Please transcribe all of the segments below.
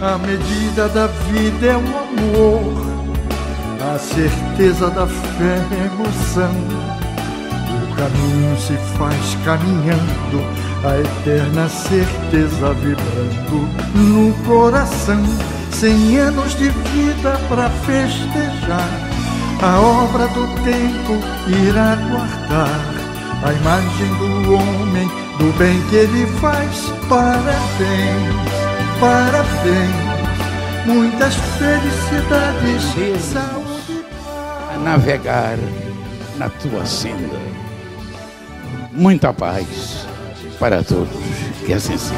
A medida da vida é o amor, a certeza da fé é emoção. O caminho se faz caminhando, a eterna certeza vibrando no coração. Cem anos de vida para festejar, a obra do tempo irá guardar a imagem do homem, do bem que ele faz. Parabéns parabéns, muitas felicidades, saúde. A navegar na tua senda. Muita paz para todos. Que assim seja.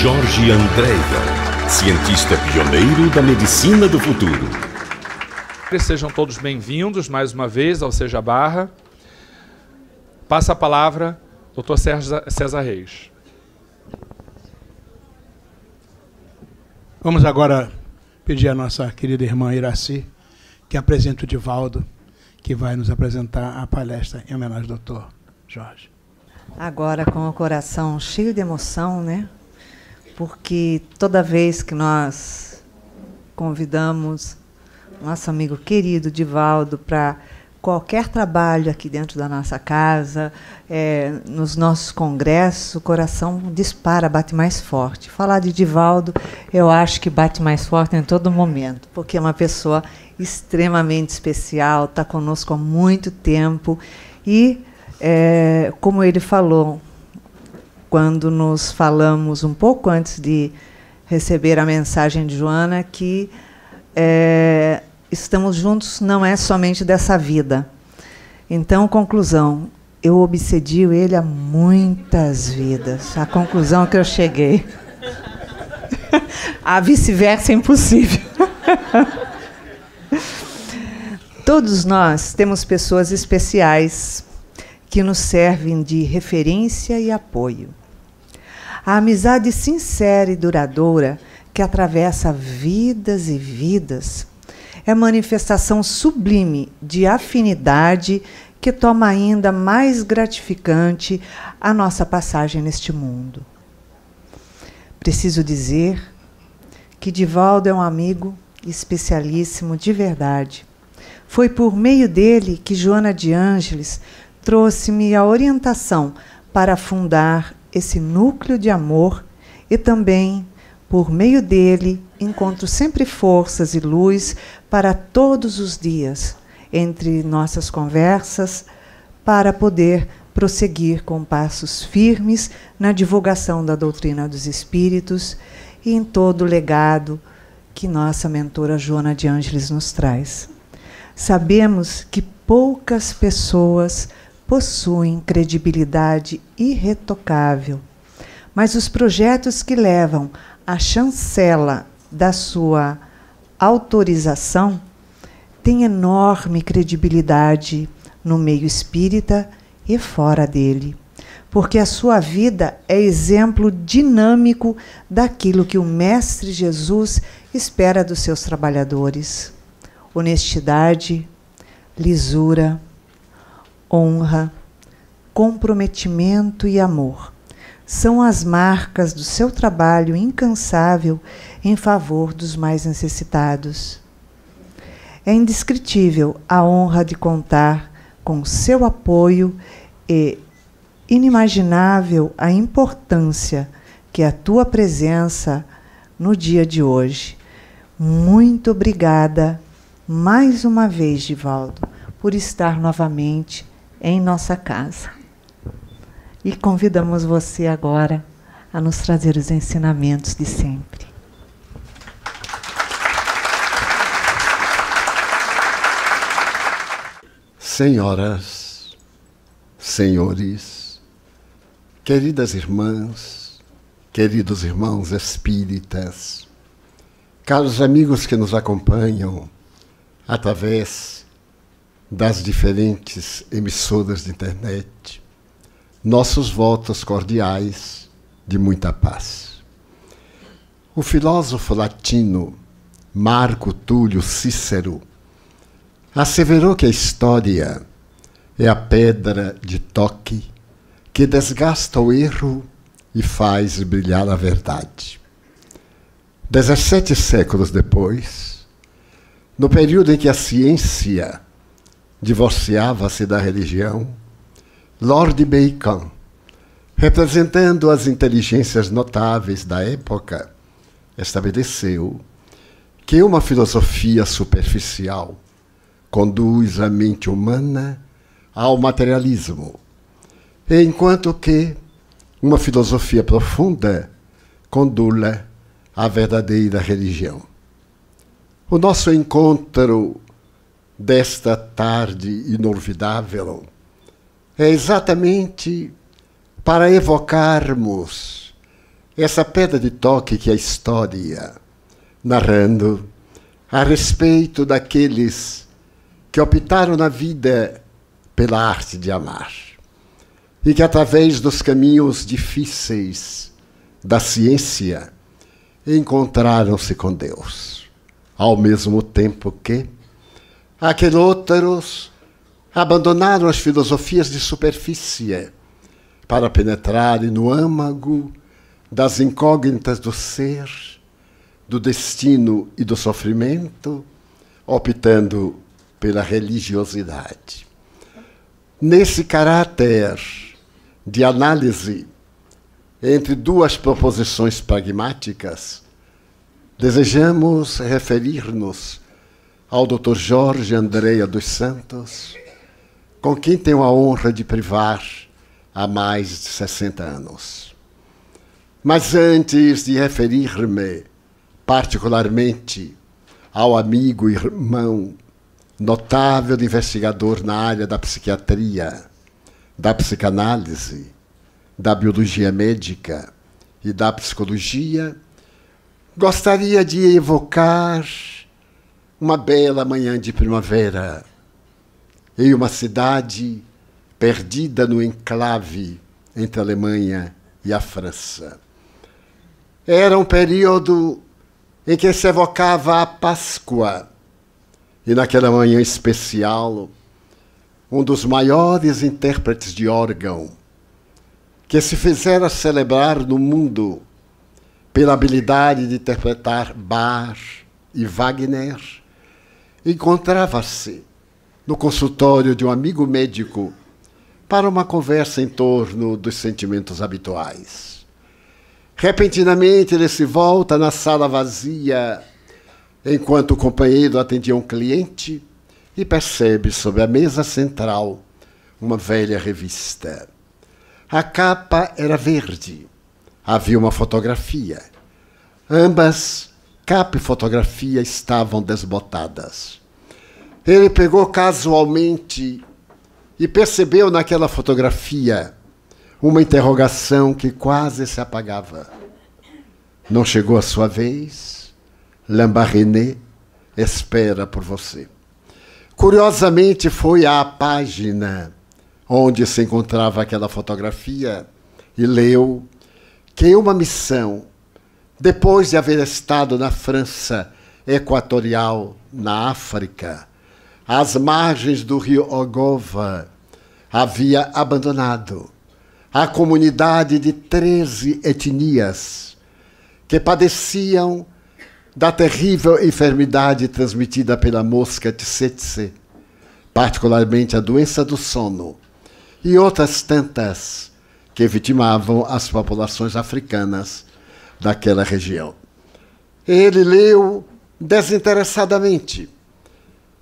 Jorge Andréia, cientista pioneiro da medicina do futuro. Sejam todos bem-vindos mais uma vez ao Seja Barra. Passa a palavra, Dr. César Reis. Vamos agora pedir à nossa querida irmã Iraci que apresente o Divaldo, que vai nos apresentar a palestra em homenagem ao doutor Jorge. Agora com o coração cheio de emoção, né? Porque toda vez que nós convidamos nosso amigo querido Divaldo para qualquer trabalho aqui dentro da nossa casa, é, nos nossos congressos, o coração dispara, bate mais forte. Falar de Divaldo, eu acho que bate mais forte em todo momento, porque é uma pessoa extremamente especial, está conosco há muito tempo e, é, como ele falou, quando nos falamos um pouco antes de receber a mensagem de Joana, que é, estamos juntos não é somente dessa vida. Então, conclusão, eu obsedio ele há muitas vidas. A conclusão que eu cheguei. a vice-versa é impossível. Todos nós temos pessoas especiais que nos servem de referência e apoio. A amizade sincera e duradoura que atravessa vidas e vidas é manifestação sublime de afinidade que toma ainda mais gratificante a nossa passagem neste mundo. Preciso dizer que Divaldo é um amigo especialíssimo de verdade. Foi por meio dele que Joana de Ângeles trouxe-me a orientação para fundar esse núcleo de amor e também por meio dele, encontro sempre forças e luz para todos os dias, entre nossas conversas, para poder prosseguir com passos firmes na divulgação da doutrina dos espíritos e em todo o legado que nossa mentora Joana de Ângeles nos traz. Sabemos que poucas pessoas possuem credibilidade irretocável, mas os projetos que levam a chancela da sua autorização tem enorme credibilidade no meio espírita e fora dele, porque a sua vida é exemplo dinâmico daquilo que o Mestre Jesus espera dos seus trabalhadores: honestidade, lisura, honra, comprometimento e amor são as marcas do seu trabalho incansável em favor dos mais necessitados. É indescritível a honra de contar com seu apoio e inimaginável a importância que a tua presença no dia de hoje. Muito obrigada mais uma vez, Givaldo, por estar novamente em nossa casa. E convidamos você agora a nos trazer os ensinamentos de sempre. Senhoras, senhores, queridas irmãs, queridos irmãos espíritas, caros amigos que nos acompanham através das diferentes emissoras de internet, nossos votos cordiais de muita paz. O filósofo latino Marco Túlio Cícero asseverou que a história é a pedra de toque que desgasta o erro e faz brilhar a verdade. Dezessete séculos depois, no período em que a ciência divorciava-se da religião, Lord Bacon, representando as inteligências notáveis da época, estabeleceu que uma filosofia superficial conduz a mente humana ao materialismo, enquanto que uma filosofia profunda condula à verdadeira religião. O nosso encontro desta tarde inolvidável é exatamente para evocarmos essa pedra de toque que a história, narrando a respeito daqueles que optaram na vida pela arte de amar e que, através dos caminhos difíceis da ciência, encontraram-se com Deus, ao mesmo tempo que aqueles outros abandonaram as filosofias de superfície para penetrarem no âmago das incógnitas do ser, do destino e do sofrimento, optando pela religiosidade. Nesse caráter de análise entre duas proposições pragmáticas, desejamos referir-nos ao Dr. Jorge Andreia dos Santos, com quem tenho a honra de privar há mais de 60 anos. Mas antes de referir-me particularmente ao amigo e irmão notável investigador na área da psiquiatria, da psicanálise, da biologia médica e da psicologia, gostaria de evocar uma bela manhã de primavera em uma cidade perdida no enclave entre a Alemanha e a França. Era um período em que se evocava a Páscoa, e naquela manhã especial, um dos maiores intérpretes de órgão que se fizera celebrar no mundo pela habilidade de interpretar Bach e Wagner, encontrava-se no consultório de um amigo médico para uma conversa em torno dos sentimentos habituais. Repentinamente ele se volta na sala vazia enquanto o companheiro atendia um cliente e percebe sobre a mesa central uma velha revista. A capa era verde. Havia uma fotografia. Ambas, capa e fotografia, estavam desbotadas. Ele pegou casualmente e percebeu naquela fotografia uma interrogação que quase se apagava. Não chegou a sua vez? Lambarrené espera por você. Curiosamente, foi à página onde se encontrava aquela fotografia e leu que uma missão, depois de haver estado na França equatorial, na África, às margens do rio Ogova, havia abandonado a comunidade de 13 etnias que padeciam da terrível enfermidade transmitida pela mosca tsetse, particularmente a doença do sono, e outras tantas que vitimavam as populações africanas daquela região. Ele leu desinteressadamente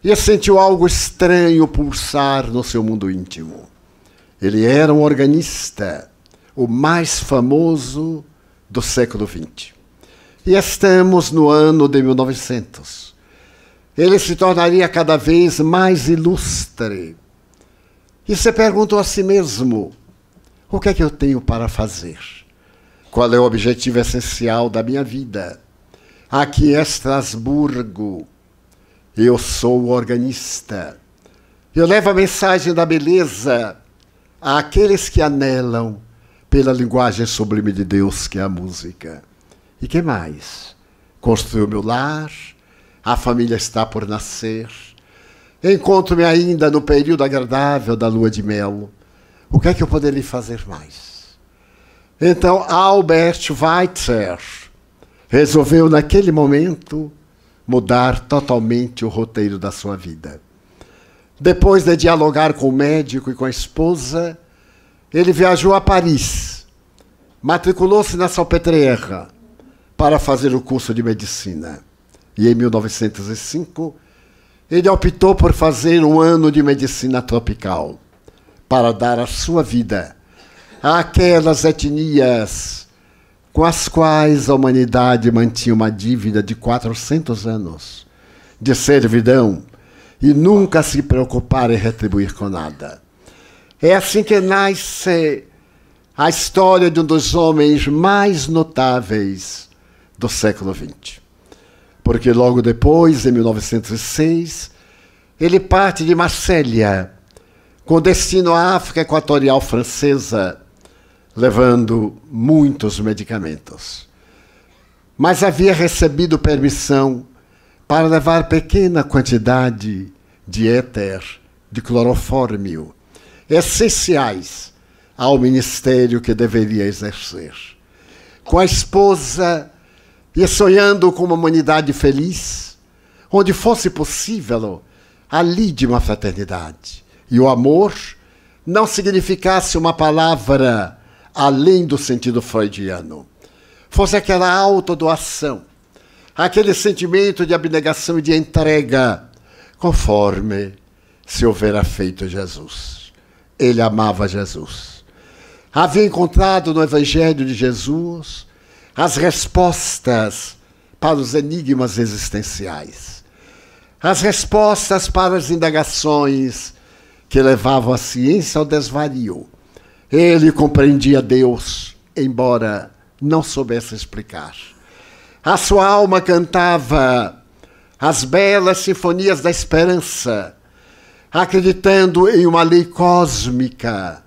e sentiu algo estranho pulsar no seu mundo íntimo. Ele era um organista, o mais famoso do século XX. E estamos no ano de 1900. Ele se tornaria cada vez mais ilustre e você perguntou a si mesmo: o que é que eu tenho para fazer? Qual é o objetivo essencial da minha vida? Aqui em Estrasburgo, eu sou o organista. Eu levo a mensagem da beleza àqueles que anelam pela linguagem sublime de Deus, que é a música. E que mais? Construí o meu lar, a família está por nascer Encontro-me ainda no período agradável da lua de mel. O que é que eu poderia fazer mais? Então, Albert Schweitzer resolveu, naquele momento, mudar totalmente o roteiro da sua vida. Depois de dialogar com o médico e com a esposa, ele viajou a Paris, matriculou-se na Salpêtrière para fazer o curso de medicina. E em 1905, ele optou por fazer um ano de medicina tropical para dar a sua vida àquelas etnias com as quais a humanidade mantinha uma dívida de 400 anos de servidão e nunca se preocupar em retribuir com nada. É assim que nasce a história de um dos homens mais notáveis do século XX. Porque logo depois, em 1906, ele parte de Marsella, com destino à África Equatorial Francesa, levando muitos medicamentos. Mas havia recebido permissão para levar pequena quantidade de éter, de clorofórmio, essenciais ao ministério que deveria exercer. Com a esposa e sonhando com uma humanidade feliz, onde fosse possível ali de uma fraternidade. E o amor não significasse uma palavra além do sentido freudiano. Fosse aquela autodoação, aquele sentimento de abnegação e de entrega, conforme se houvera feito Jesus. Ele amava Jesus. Havia encontrado no Evangelho de Jesus as respostas para os enigmas existenciais, as respostas para as indagações que levavam a ciência ao desvario. Ele compreendia Deus, embora não soubesse explicar. A sua alma cantava as belas sinfonias da esperança, acreditando em uma lei cósmica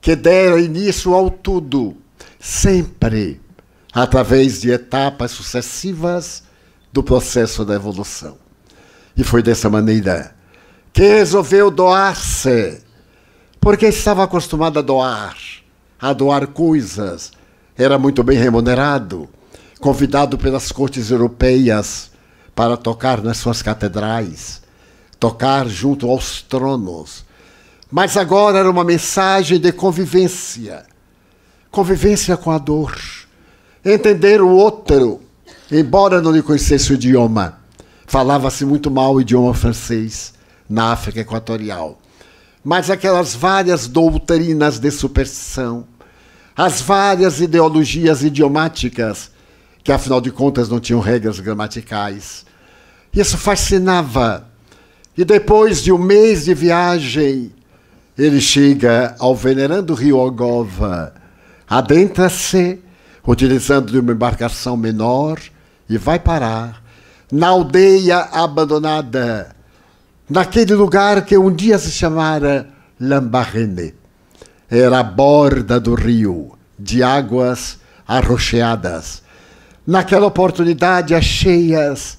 que dera início ao tudo, sempre através de etapas sucessivas do processo da evolução. E foi dessa maneira que resolveu doar-se, porque estava acostumado a doar, a doar coisas, era muito bem remunerado, convidado pelas cortes europeias para tocar nas suas catedrais, tocar junto aos tronos. Mas agora era uma mensagem de convivência convivência com a dor entender o outro, embora não lhe conhecesse o idioma. Falava-se muito mal o idioma francês na África Equatorial. Mas aquelas várias doutrinas de superstição, as várias ideologias idiomáticas, que afinal de contas não tinham regras gramaticais, isso fascinava. E depois de um mês de viagem, ele chega ao venerando rio Ogova, adentra-se utilizando de uma embarcação menor, e vai parar na aldeia abandonada, naquele lugar que um dia se chamara Lambarene. Era a borda do rio, de águas arroxeadas. Naquela oportunidade, as cheias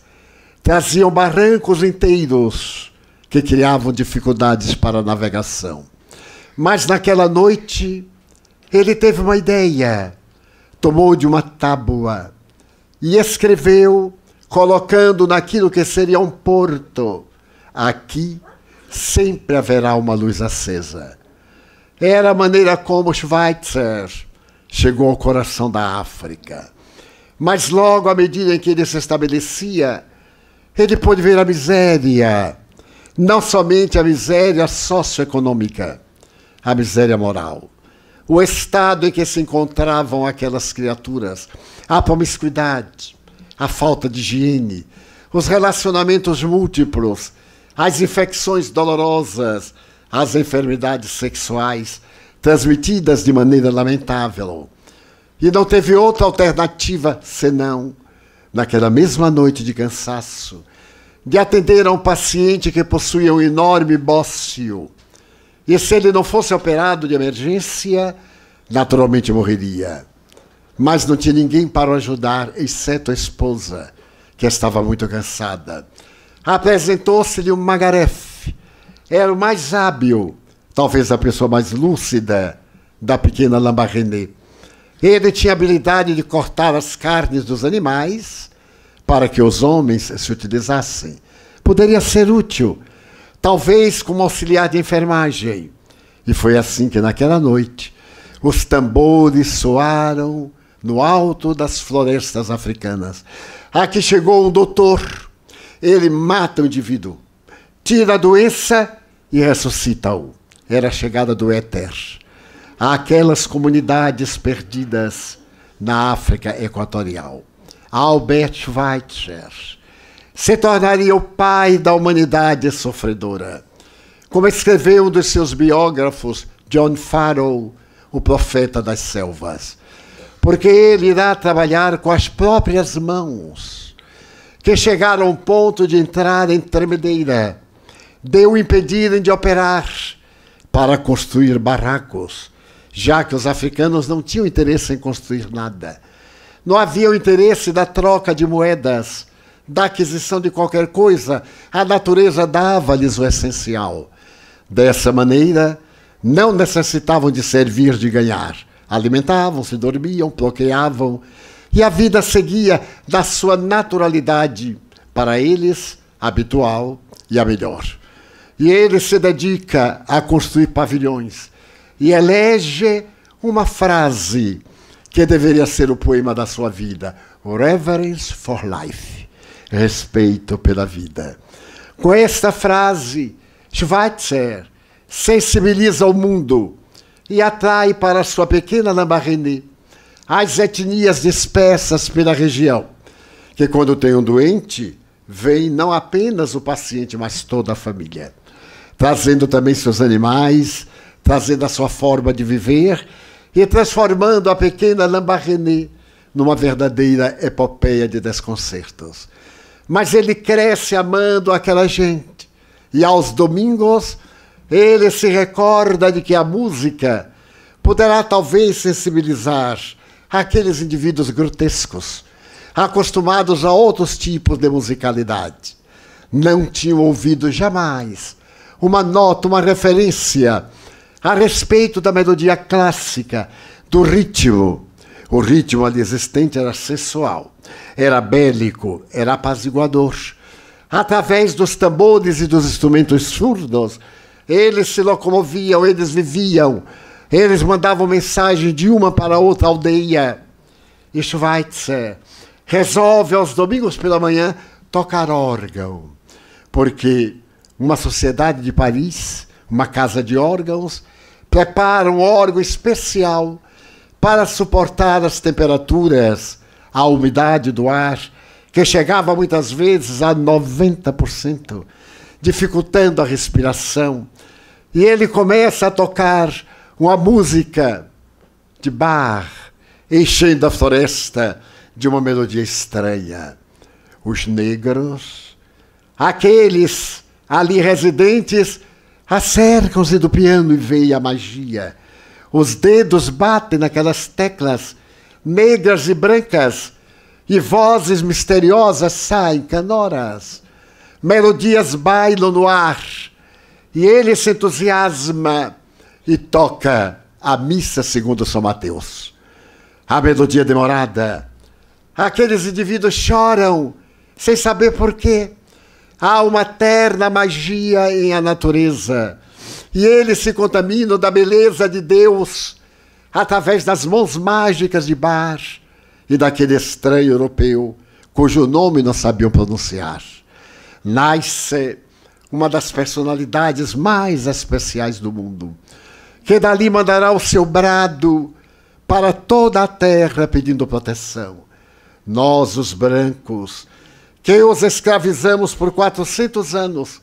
traziam barrancos inteiros que criavam dificuldades para a navegação. Mas naquela noite, ele teve uma ideia tomou de uma tábua e escreveu, colocando naquilo que seria um porto: aqui sempre haverá uma luz acesa. Era a maneira como Schweitzer chegou ao coração da África. Mas logo, à medida em que ele se estabelecia, ele pôde ver a miséria, não somente a miséria socioeconômica, a miséria moral o estado em que se encontravam aquelas criaturas, a promiscuidade, a falta de higiene, os relacionamentos múltiplos, as infecções dolorosas, as enfermidades sexuais transmitidas de maneira lamentável. E não teve outra alternativa senão, naquela mesma noite de cansaço, de atender a um paciente que possuía um enorme bócio e se ele não fosse operado de emergência, naturalmente morreria. Mas não tinha ninguém para o ajudar, exceto a esposa, que estava muito cansada. Apresentou-se-lhe um magarefe, era o mais hábil, talvez a pessoa mais lúcida da pequena Lambarrené. Ele tinha habilidade de cortar as carnes dos animais para que os homens se utilizassem. Poderia ser útil, talvez como auxiliar de enfermagem. E foi assim que naquela noite os tambores soaram no alto das florestas africanas. Aqui chegou um doutor. Ele mata o indivíduo, tira a doença e ressuscita-o. Era a chegada do éter àquelas comunidades perdidas na África Equatorial. Albert Schweitzer se tornaria o pai da humanidade sofredora. Como escreveu um dos seus biógrafos, John Farrell, o profeta das selvas. Porque ele irá trabalhar com as próprias mãos, que chegaram ao ponto de entrar em tremedeira, de o impedirem de operar para construir barracos, já que os africanos não tinham interesse em construir nada. Não havia o interesse da troca de moedas, da aquisição de qualquer coisa. A natureza dava-lhes o essencial. Dessa maneira, não necessitavam de servir de ganhar. Alimentavam-se, dormiam, bloqueavam, e a vida seguia da sua naturalidade, para eles habitual e a melhor. E ele se dedica a construir pavilhões e elege uma frase que deveria ser o poema da sua vida: Reverence for Life respeito pela vida. Com esta frase, Schweitzer sensibiliza o mundo e atrai para sua pequena Lambarene as etnias dispersas pela região, que quando tem um doente, vem não apenas o paciente, mas toda a família, trazendo também seus animais, trazendo a sua forma de viver e transformando a pequena Lambarrené numa verdadeira epopeia de desconcertos. Mas ele cresce amando aquela gente. E aos domingos, ele se recorda de que a música poderá talvez sensibilizar aqueles indivíduos grotescos, acostumados a outros tipos de musicalidade. Não tinham ouvido jamais uma nota, uma referência a respeito da melodia clássica, do ritmo. O ritmo ali existente era sensual, era bélico, era apaziguador. Através dos tambores e dos instrumentos surdos, eles se locomoviam, eles viviam, eles mandavam mensagem de uma para outra aldeia. Schweitzer resolve aos domingos pela manhã tocar órgão, porque uma sociedade de Paris, uma casa de órgãos, prepara um órgão especial para suportar as temperaturas, a umidade do ar, que chegava muitas vezes a 90%, dificultando a respiração. E ele começa a tocar uma música de bar, enchendo a floresta de uma melodia estranha. Os negros, aqueles ali residentes, Acercam-se do piano e veem a magia. Os dedos batem naquelas teclas negras e brancas, e vozes misteriosas saem, canoras. Melodias bailam no ar, e ele se entusiasma e toca a missa segundo São Mateus. A melodia demorada. Aqueles indivíduos choram sem saber por quê. Há uma terna magia em a natureza. E eles se contaminam da beleza de Deus através das mãos mágicas de Bar e daquele estranho europeu cujo nome não sabiam pronunciar. Nasce uma das personalidades mais especiais do mundo, que dali mandará o seu brado para toda a terra pedindo proteção. Nós, os brancos, que os escravizamos por 400 anos,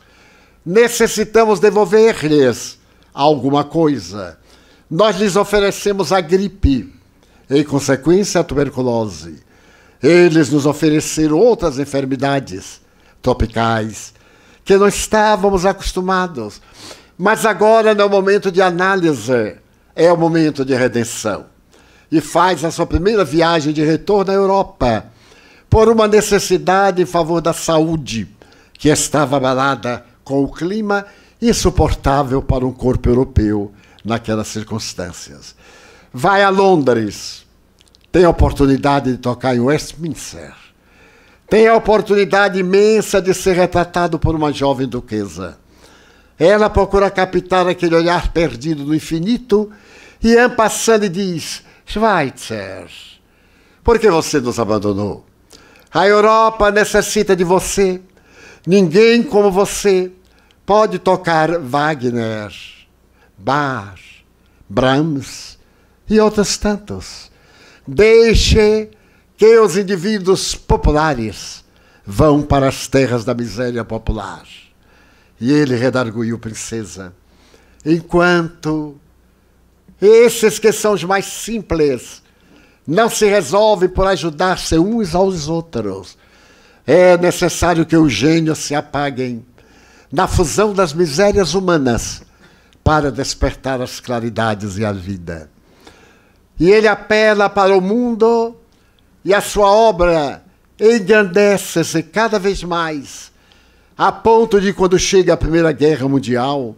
necessitamos devolver-lhes alguma coisa. Nós lhes oferecemos a gripe, em consequência, a tuberculose. Eles nos ofereceram outras enfermidades tropicais que não estávamos acostumados. Mas agora não é o momento de análise, é o momento de redenção. E faz a sua primeira viagem de retorno à Europa por uma necessidade em favor da saúde, que estava abalada com o clima insuportável para um corpo europeu naquelas circunstâncias. Vai a Londres, tem a oportunidade de tocar em Westminster, tem a oportunidade imensa de ser retratado por uma jovem duquesa. Ela procura captar aquele olhar perdido no infinito e, ampassando, diz: Schweitzer, por que você nos abandonou? A Europa necessita de você. Ninguém como você pode tocar Wagner, Bach, Brahms e outros tantos. Deixe que os indivíduos populares vão para as terras da miséria popular. E ele redarguiu princesa. Enquanto esses que são os mais simples não se resolvem por ajudar-se uns aos outros, é necessário que os gênios se apaguem na fusão das misérias humanas para despertar as claridades e a vida. E ele apela para o mundo e a sua obra engrandece-se cada vez mais, a ponto de quando chega a Primeira Guerra Mundial,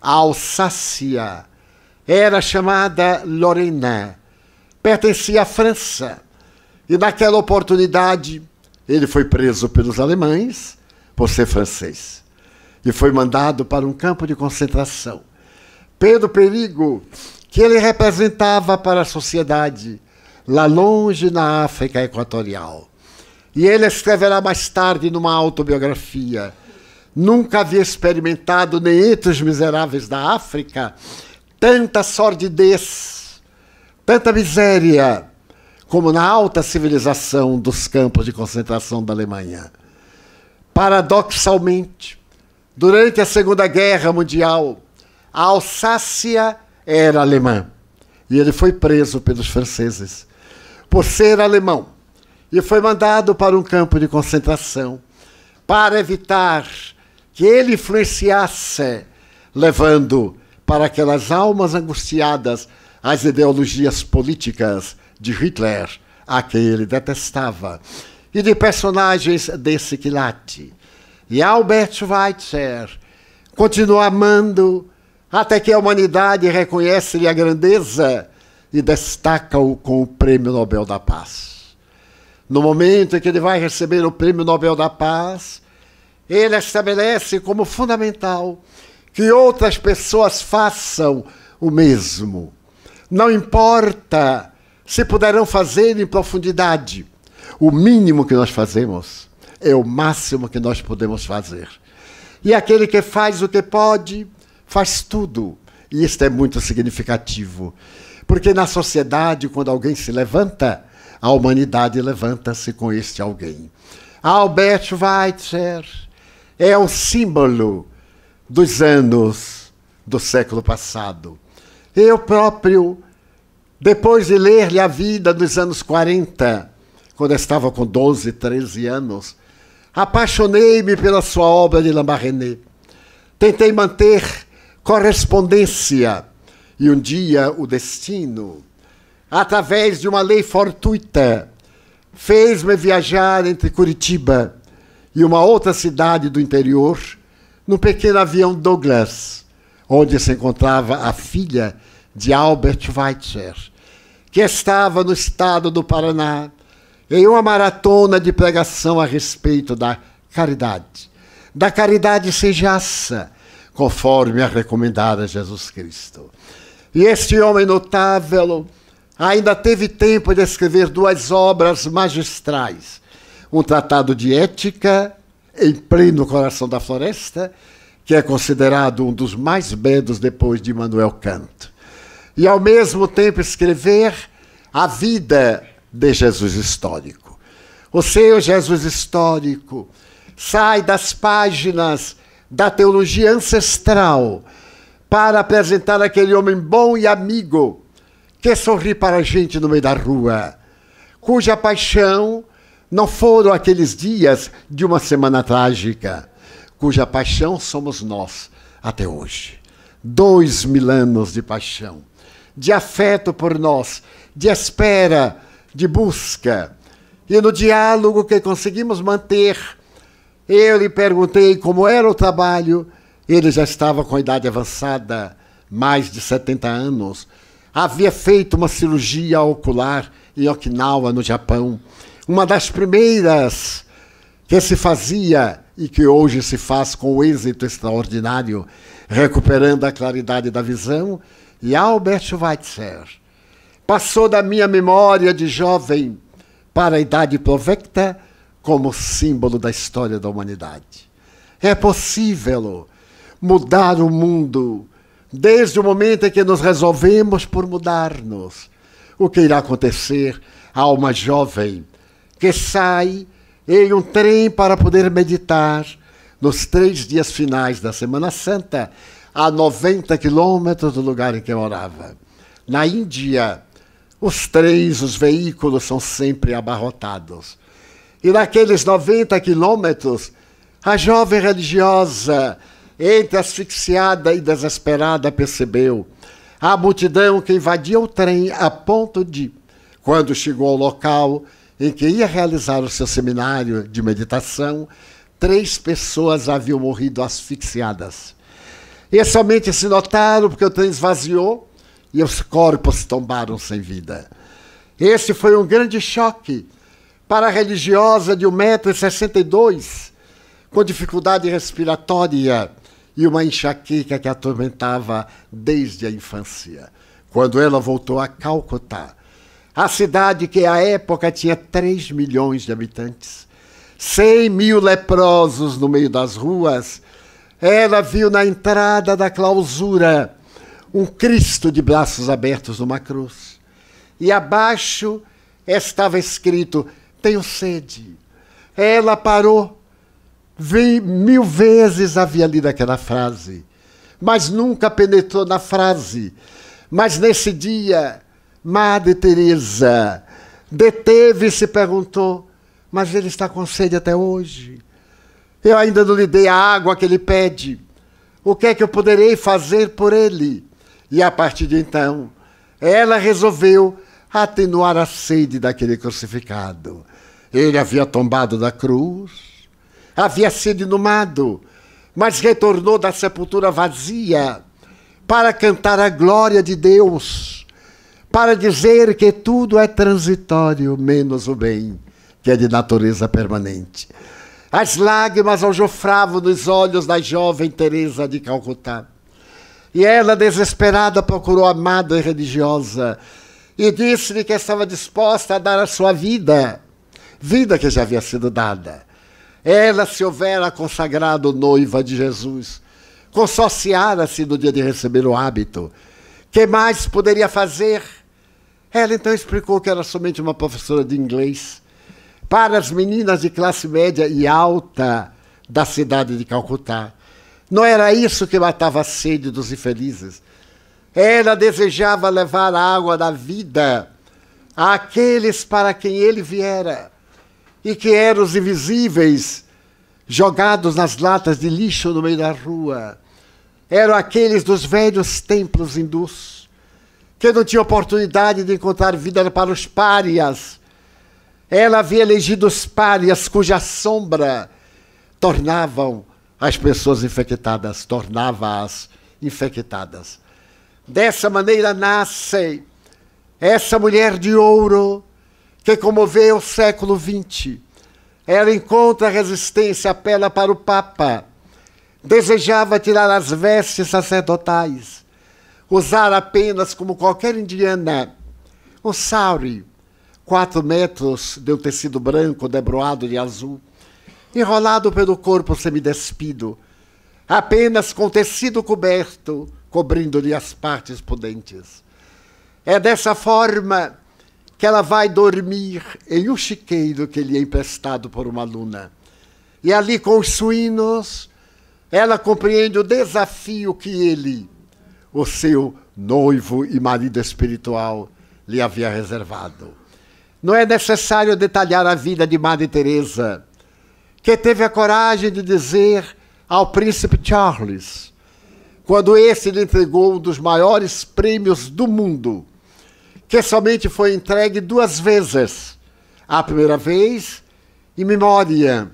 a Alsácia era chamada Lorena, pertencia à França. E naquela oportunidade, ele foi preso pelos alemães por ser francês e foi mandado para um campo de concentração. Pelo perigo que ele representava para a sociedade, lá longe na África Equatorial. E ele escreverá mais tarde numa autobiografia: Nunca havia experimentado, nem entre os miseráveis da África, tanta sordidez, tanta miséria, como na alta civilização dos campos de concentração da Alemanha. Paradoxalmente, Durante a Segunda Guerra Mundial, a Alsácia era alemã e ele foi preso pelos franceses por ser alemão e foi mandado para um campo de concentração para evitar que ele influenciasse, levando para aquelas almas angustiadas as ideologias políticas de Hitler, a quem ele detestava, e de personagens desse quilate. E Albert Schweitzer continua amando até que a humanidade reconhece-lhe a grandeza e destaca-o com o Prêmio Nobel da Paz. No momento em que ele vai receber o Prêmio Nobel da Paz, ele estabelece como fundamental que outras pessoas façam o mesmo. Não importa se puderão fazer em profundidade, o mínimo que nós fazemos é o máximo que nós podemos fazer. E aquele que faz o que pode, faz tudo. E isto é muito significativo. Porque na sociedade, quando alguém se levanta, a humanidade levanta-se com este alguém. Albert Schweitzer é o símbolo dos anos do século passado. Eu próprio, depois de ler-lhe a vida dos anos 40, quando estava com 12, 13 anos, Apaixonei-me pela sua obra de Lambarrené. Tentei manter correspondência e um dia o destino, através de uma lei fortuita, fez-me viajar entre Curitiba e uma outra cidade do interior, num pequeno avião Douglas, onde se encontrava a filha de Albert Schweitzer, que estava no estado do Paraná em uma maratona de pregação a respeito da caridade. Da caridade sejaça, conforme a recomendada Jesus Cristo. E este homem notável ainda teve tempo de escrever duas obras magistrais: um tratado de ética, em pleno coração da floresta, que é considerado um dos mais belos depois de Immanuel Kant. E ao mesmo tempo escrever a vida de Jesus histórico. O seu Jesus histórico sai das páginas da teologia ancestral para apresentar aquele homem bom e amigo que sorri para a gente no meio da rua, cuja paixão não foram aqueles dias de uma semana trágica, cuja paixão somos nós até hoje. Dois mil anos de paixão, de afeto por nós, de espera de busca. E no diálogo que conseguimos manter, eu lhe perguntei como era o trabalho, Ele já estava com idade avançada, mais de 70 anos. Havia feito uma cirurgia ocular em Okinawa, no Japão. Uma das primeiras que se fazia e que hoje se faz com êxito extraordinário, recuperando a claridade da visão. E Albert Schweitzer passou da minha memória de jovem para a idade provecta como símbolo da história da humanidade. É possível mudar o mundo desde o momento em que nos resolvemos por mudar-nos. O que irá acontecer a uma jovem que sai em um trem para poder meditar nos três dias finais da Semana Santa, a 90 quilômetros do lugar em que morava. Na Índia, os trens, os veículos são sempre abarrotados. E naqueles 90 quilômetros, a jovem religiosa, entre asfixiada e desesperada, percebeu a multidão que invadia o trem a ponto de, quando chegou ao local em que ia realizar o seu seminário de meditação, três pessoas haviam morrido asfixiadas. E somente se notaram porque o trem esvaziou e os corpos tombaram sem vida. Esse foi um grande choque para a religiosa de 1,62m, com dificuldade respiratória e uma enxaqueca que atormentava desde a infância. Quando ela voltou a Calcutá, a cidade que à época tinha 3 milhões de habitantes, 100 mil leprosos no meio das ruas, ela viu na entrada da clausura um Cristo de braços abertos numa cruz. E abaixo estava escrito: Tenho sede. Ela parou. Vi, mil vezes havia lido aquela frase, mas nunca penetrou na frase. Mas nesse dia, Madre Teresa deteve e perguntou: Mas ele está com sede até hoje? Eu ainda não lhe dei a água que ele pede. O que é que eu poderei fazer por ele? E a partir de então, ela resolveu atenuar a sede daquele crucificado. Ele havia tombado da cruz, havia sido inumado, mas retornou da sepultura vazia para cantar a glória de Deus, para dizer que tudo é transitório, menos o bem, que é de natureza permanente. As lágrimas aljofravam nos olhos da jovem Teresa de Calcutá. E ela, desesperada, procurou a madre religiosa e disse-lhe que estava disposta a dar a sua vida, vida que já havia sido dada. Ela se houvera consagrado noiva de Jesus, consorciara-se no dia de receber o hábito. Que mais poderia fazer? Ela então explicou que era somente uma professora de inglês para as meninas de classe média e alta da cidade de Calcutá. Não era isso que matava a sede dos infelizes. Ela desejava levar a água da vida àqueles para quem ele viera, e que eram os invisíveis, jogados nas latas de lixo no meio da rua. Eram aqueles dos velhos templos hindus, que não tinham oportunidade de encontrar vida para os párias. Ela havia elegido os párias cuja sombra tornavam as pessoas infectadas, tornava-as infectadas. Dessa maneira nasce essa mulher de ouro que comoveu o século XX. Ela encontra resistência, apela para o Papa. Desejava tirar as vestes sacerdotais, usar apenas, como qualquer indiana, um sauri, quatro metros de um tecido branco debruado de azul enrolado pelo corpo semidespido, apenas com tecido coberto, cobrindo-lhe as partes pudentes. É dessa forma que ela vai dormir em um chiqueiro que lhe é emprestado por uma aluna. E ali com os suínos, ela compreende o desafio que ele, o seu noivo e marido espiritual, lhe havia reservado. Não é necessário detalhar a vida de Madre Teresa que teve a coragem de dizer ao príncipe Charles, quando esse lhe entregou um dos maiores prêmios do mundo, que somente foi entregue duas vezes. A primeira vez, em memória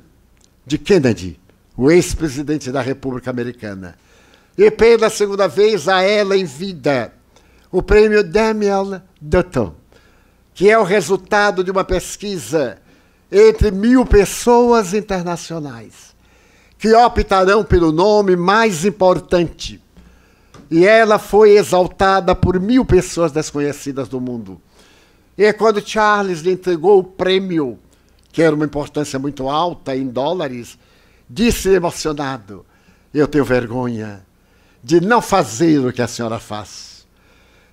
de Kennedy, o ex-presidente da República Americana. e pela segunda vez a ela em vida o prêmio Daniel Dutton, que é o resultado de uma pesquisa entre mil pessoas internacionais que optarão pelo nome mais importante. E ela foi exaltada por mil pessoas desconhecidas do mundo. E é quando Charles lhe entregou o prêmio, que era uma importância muito alta em dólares, disse emocionado: Eu tenho vergonha de não fazer o que a senhora faz.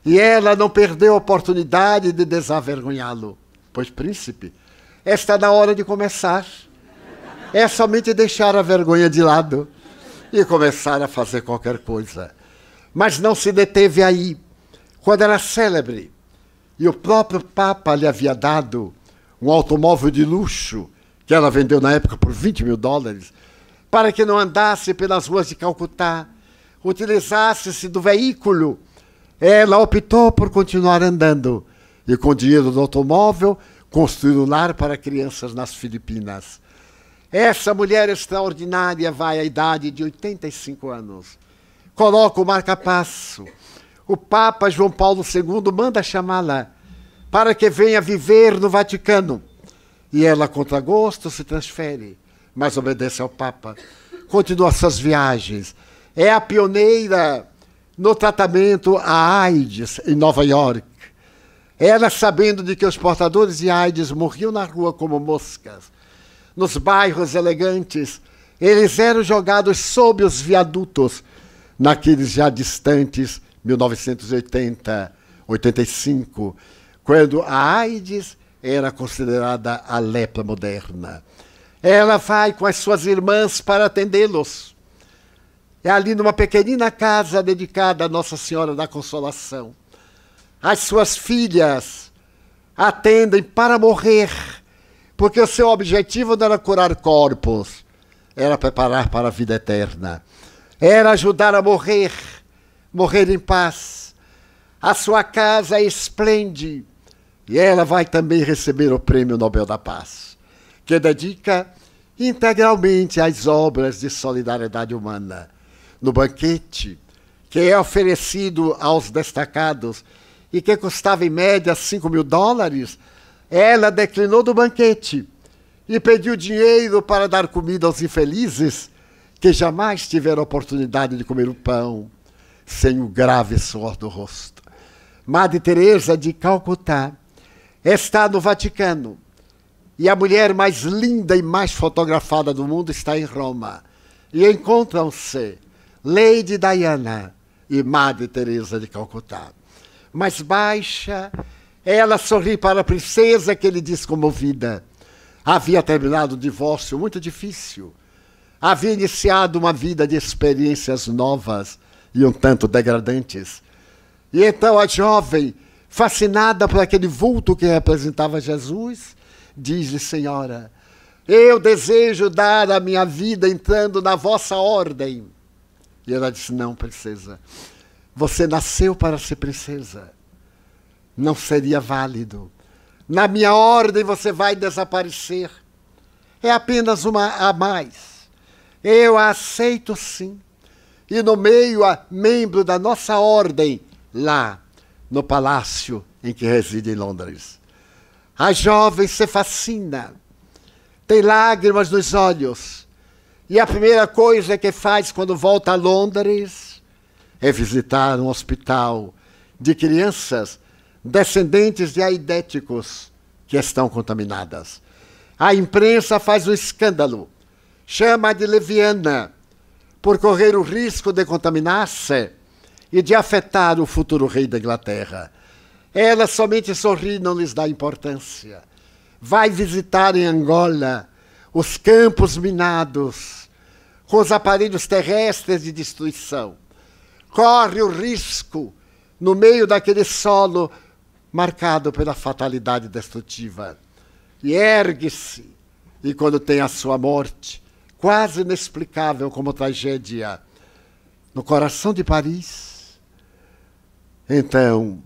E ela não perdeu a oportunidade de desavergonhá-lo. Pois, príncipe, está na hora de começar. É somente deixar a vergonha de lado e começar a fazer qualquer coisa. Mas não se deteve aí. Quando era célebre, e o próprio Papa lhe havia dado um automóvel de luxo, que ela vendeu na época por 20 mil dólares, para que não andasse pelas ruas de Calcutá, utilizasse-se do veículo. Ela optou por continuar andando e, com o dinheiro do automóvel, construir um lar para crianças nas Filipinas. Essa mulher extraordinária vai à idade de 85 anos. Coloca o marca-passo. O Papa João Paulo II manda chamá-la para que venha viver no Vaticano. E ela, contra gosto, se transfere, mas obedece ao Papa. Continua suas viagens. É a pioneira no tratamento à AIDS em Nova York. Ela, sabendo de que os portadores de AIDS morriam na rua como moscas, nos bairros elegantes, eles eram jogados sob os viadutos, naqueles já distantes 1980, 85, quando a AIDS era considerada a lepra moderna. Ela vai com as suas irmãs para atendê-los. É ali numa pequenina casa dedicada a Nossa Senhora da Consolação. As suas filhas atendem para morrer, porque o seu objetivo não era curar corpos, era preparar para a vida eterna, era ajudar a morrer, morrer em paz. A sua casa esplende e ela vai também receber o Prêmio Nobel da Paz, que dedica integralmente às obras de solidariedade humana. No banquete, que é oferecido aos destacados e que custava em média 5 mil dólares, ela declinou do banquete e pediu dinheiro para dar comida aos infelizes que jamais tiveram oportunidade de comer o pão sem o grave suor do rosto. Madre Teresa de Calcutá está no Vaticano e a mulher mais linda e mais fotografada do mundo está em Roma. E encontram-se Lady Diana e Madre Teresa de Calcutá mais baixa. Ela sorri para a princesa, que ele diz comovida. Havia terminado o divórcio muito difícil. Havia iniciado uma vida de experiências novas e um tanto degradantes. E então a jovem, fascinada por aquele vulto que representava Jesus, diz-lhe: Senhora, eu desejo dar a minha vida entrando na vossa ordem. E ela disse: Não, princesa, você nasceu para ser princesa. Não seria válido. Na minha ordem você vai desaparecer. É apenas uma a mais. Eu aceito sim. E no meio a membro da nossa ordem, lá no palácio em que reside em Londres. A jovem se fascina, tem lágrimas nos olhos. E a primeira coisa que faz quando volta a Londres é visitar um hospital de crianças descendentes de aidéticos que estão contaminadas. A imprensa faz um escândalo, chama de leviana, por correr o risco de contaminar-se e de afetar o futuro rei da Inglaterra. Ela somente sorri, não lhes dá importância. Vai visitar em Angola os campos minados, com os aparelhos terrestres de destruição corre o risco, no meio daquele solo marcado pela fatalidade destrutiva, e ergue-se, e quando tem a sua morte, quase inexplicável como tragédia, no coração de Paris, então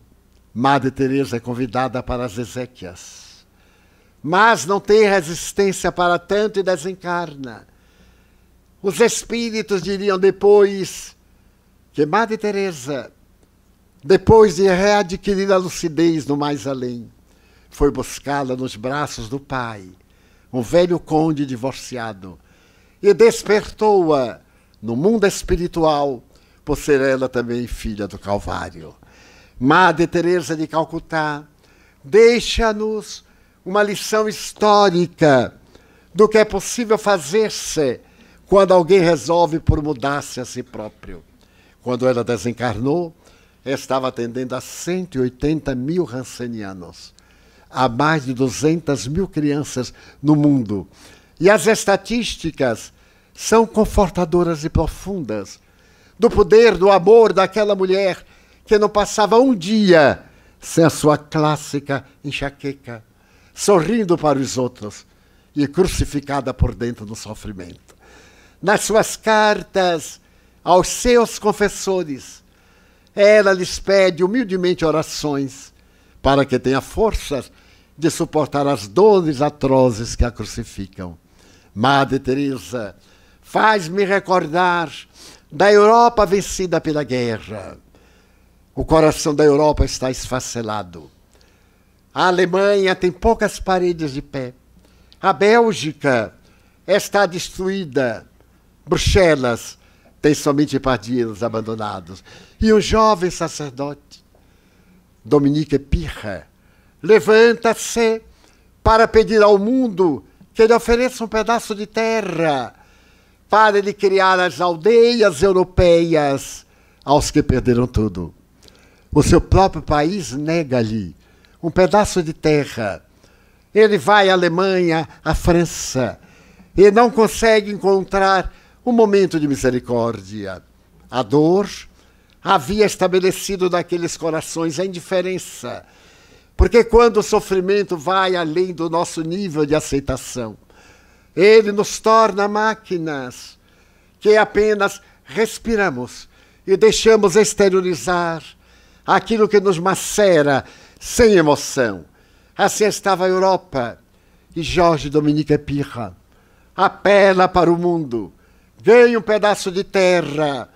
Madre Teresa é convidada para as exéquias, mas não tem resistência para tanto e desencarna. Os espíritos diriam depois que Madre Teresa, depois de readquirir a lucidez no mais além, foi buscá-la nos braços do pai, um velho conde divorciado, e despertou-a no mundo espiritual, por ser ela também filha do Calvário. Madre Teresa de Calcutá deixa-nos uma lição histórica do que é possível fazer-se quando alguém resolve por mudar-se a si próprio. Quando ela desencarnou, estava atendendo a 180 mil rancenianos, a mais de 200 mil crianças no mundo. E as estatísticas são confortadoras e profundas do poder, do amor daquela mulher que não passava um dia sem a sua clássica enxaqueca, sorrindo para os outros e crucificada por dentro do sofrimento. Nas suas cartas aos seus confessores, ela lhes pede humildemente orações para que tenha forças de suportar as dores atrozes que a crucificam. Madre Teresa, faz-me recordar da Europa vencida pela guerra. O coração da Europa está esfacelado. A Alemanha tem poucas paredes de pé. A Bélgica está destruída. Bruxelas tem somente partidos abandonados. E um jovem sacerdote, Dominique Pirra, levanta-se para pedir ao mundo que lhe ofereça um pedaço de terra para ele criar as aldeias europeias aos que perderam tudo. O seu próprio país nega-lhe um pedaço de terra. Ele vai à Alemanha, à França, e não consegue encontrar um momento de misericórdia. A dor havia estabelecido naqueles corações a indiferença, porque quando o sofrimento vai além do nosso nível de aceitação, ele nos torna máquinas que apenas respiramos e deixamos exteriorizar aquilo que nos macera sem emoção. Assim estava a Europa. E Jorge Dominique Pirra apela para o mundo, ganha um pedaço de terra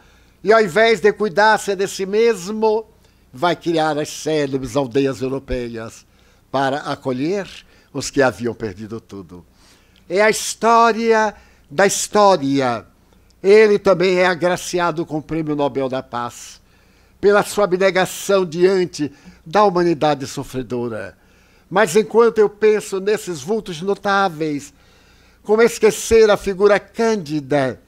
e, ao invés de cuidar-se de si mesmo, vai criar as célebres aldeias europeias para acolher os que haviam perdido tudo. É a história da história. Ele também é agraciado com o Prêmio Nobel da Paz pela sua abnegação diante da humanidade sofredora. Mas enquanto eu penso nesses vultos notáveis, como esquecer a figura cândida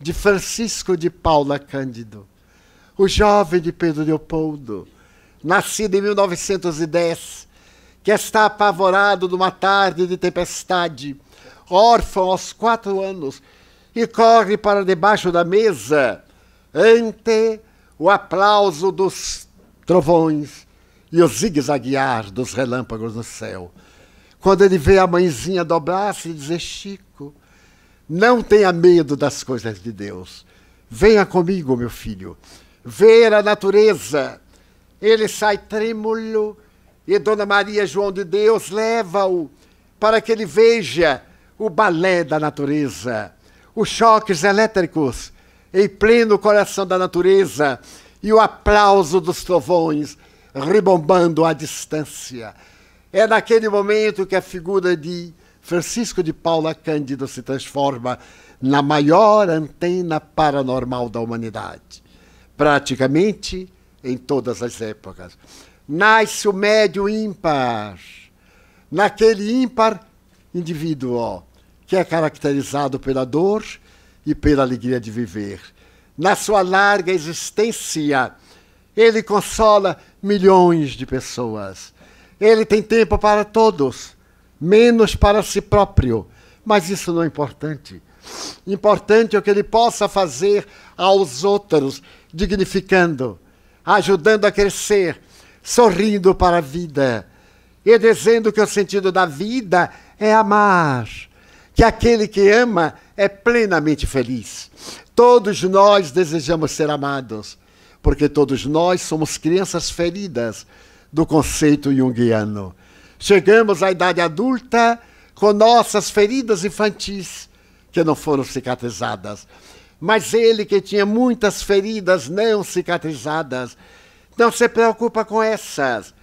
de Francisco de Paula Cândido, o jovem de Pedro Leopoldo, nascido em 1910, que está apavorado numa tarde de tempestade, órfão aos quatro anos, e corre para debaixo da mesa ante o aplauso dos trovões e o zigue-zaguear dos relâmpagos no céu. Quando ele vê a mãezinha dobrar-se e dizer: Chico, não tenha medo das coisas de Deus. Venha comigo, meu filho. Ver a natureza. Ele sai trêmulo e Dona Maria João de Deus leva-o para que ele veja o balé da natureza, os choques elétricos em pleno coração da natureza e o aplauso dos trovões ribombando à distância. É naquele momento que a figura de Francisco de Paula Cândido se transforma na maior antena paranormal da humanidade, praticamente em todas as épocas. Nasce o médio ímpar, naquele ímpar indivíduo que é caracterizado pela dor e pela alegria de viver. Na sua larga existência, ele consola milhões de pessoas. Ele tem tempo para todos, menos para si próprio. Mas isso não é importante. Importante é o que ele possa fazer aos outros, dignificando, ajudando a crescer, sorrindo para a vida e dizendo que o sentido da vida é amar, que aquele que ama é plenamente feliz. Todos nós desejamos ser amados, porque todos nós somos crianças feridas do conceito junguiano. Chegamos à idade adulta com nossas feridas infantis que não foram cicatrizadas. Mas ele que tinha muitas feridas não cicatrizadas, não se preocupa com essas,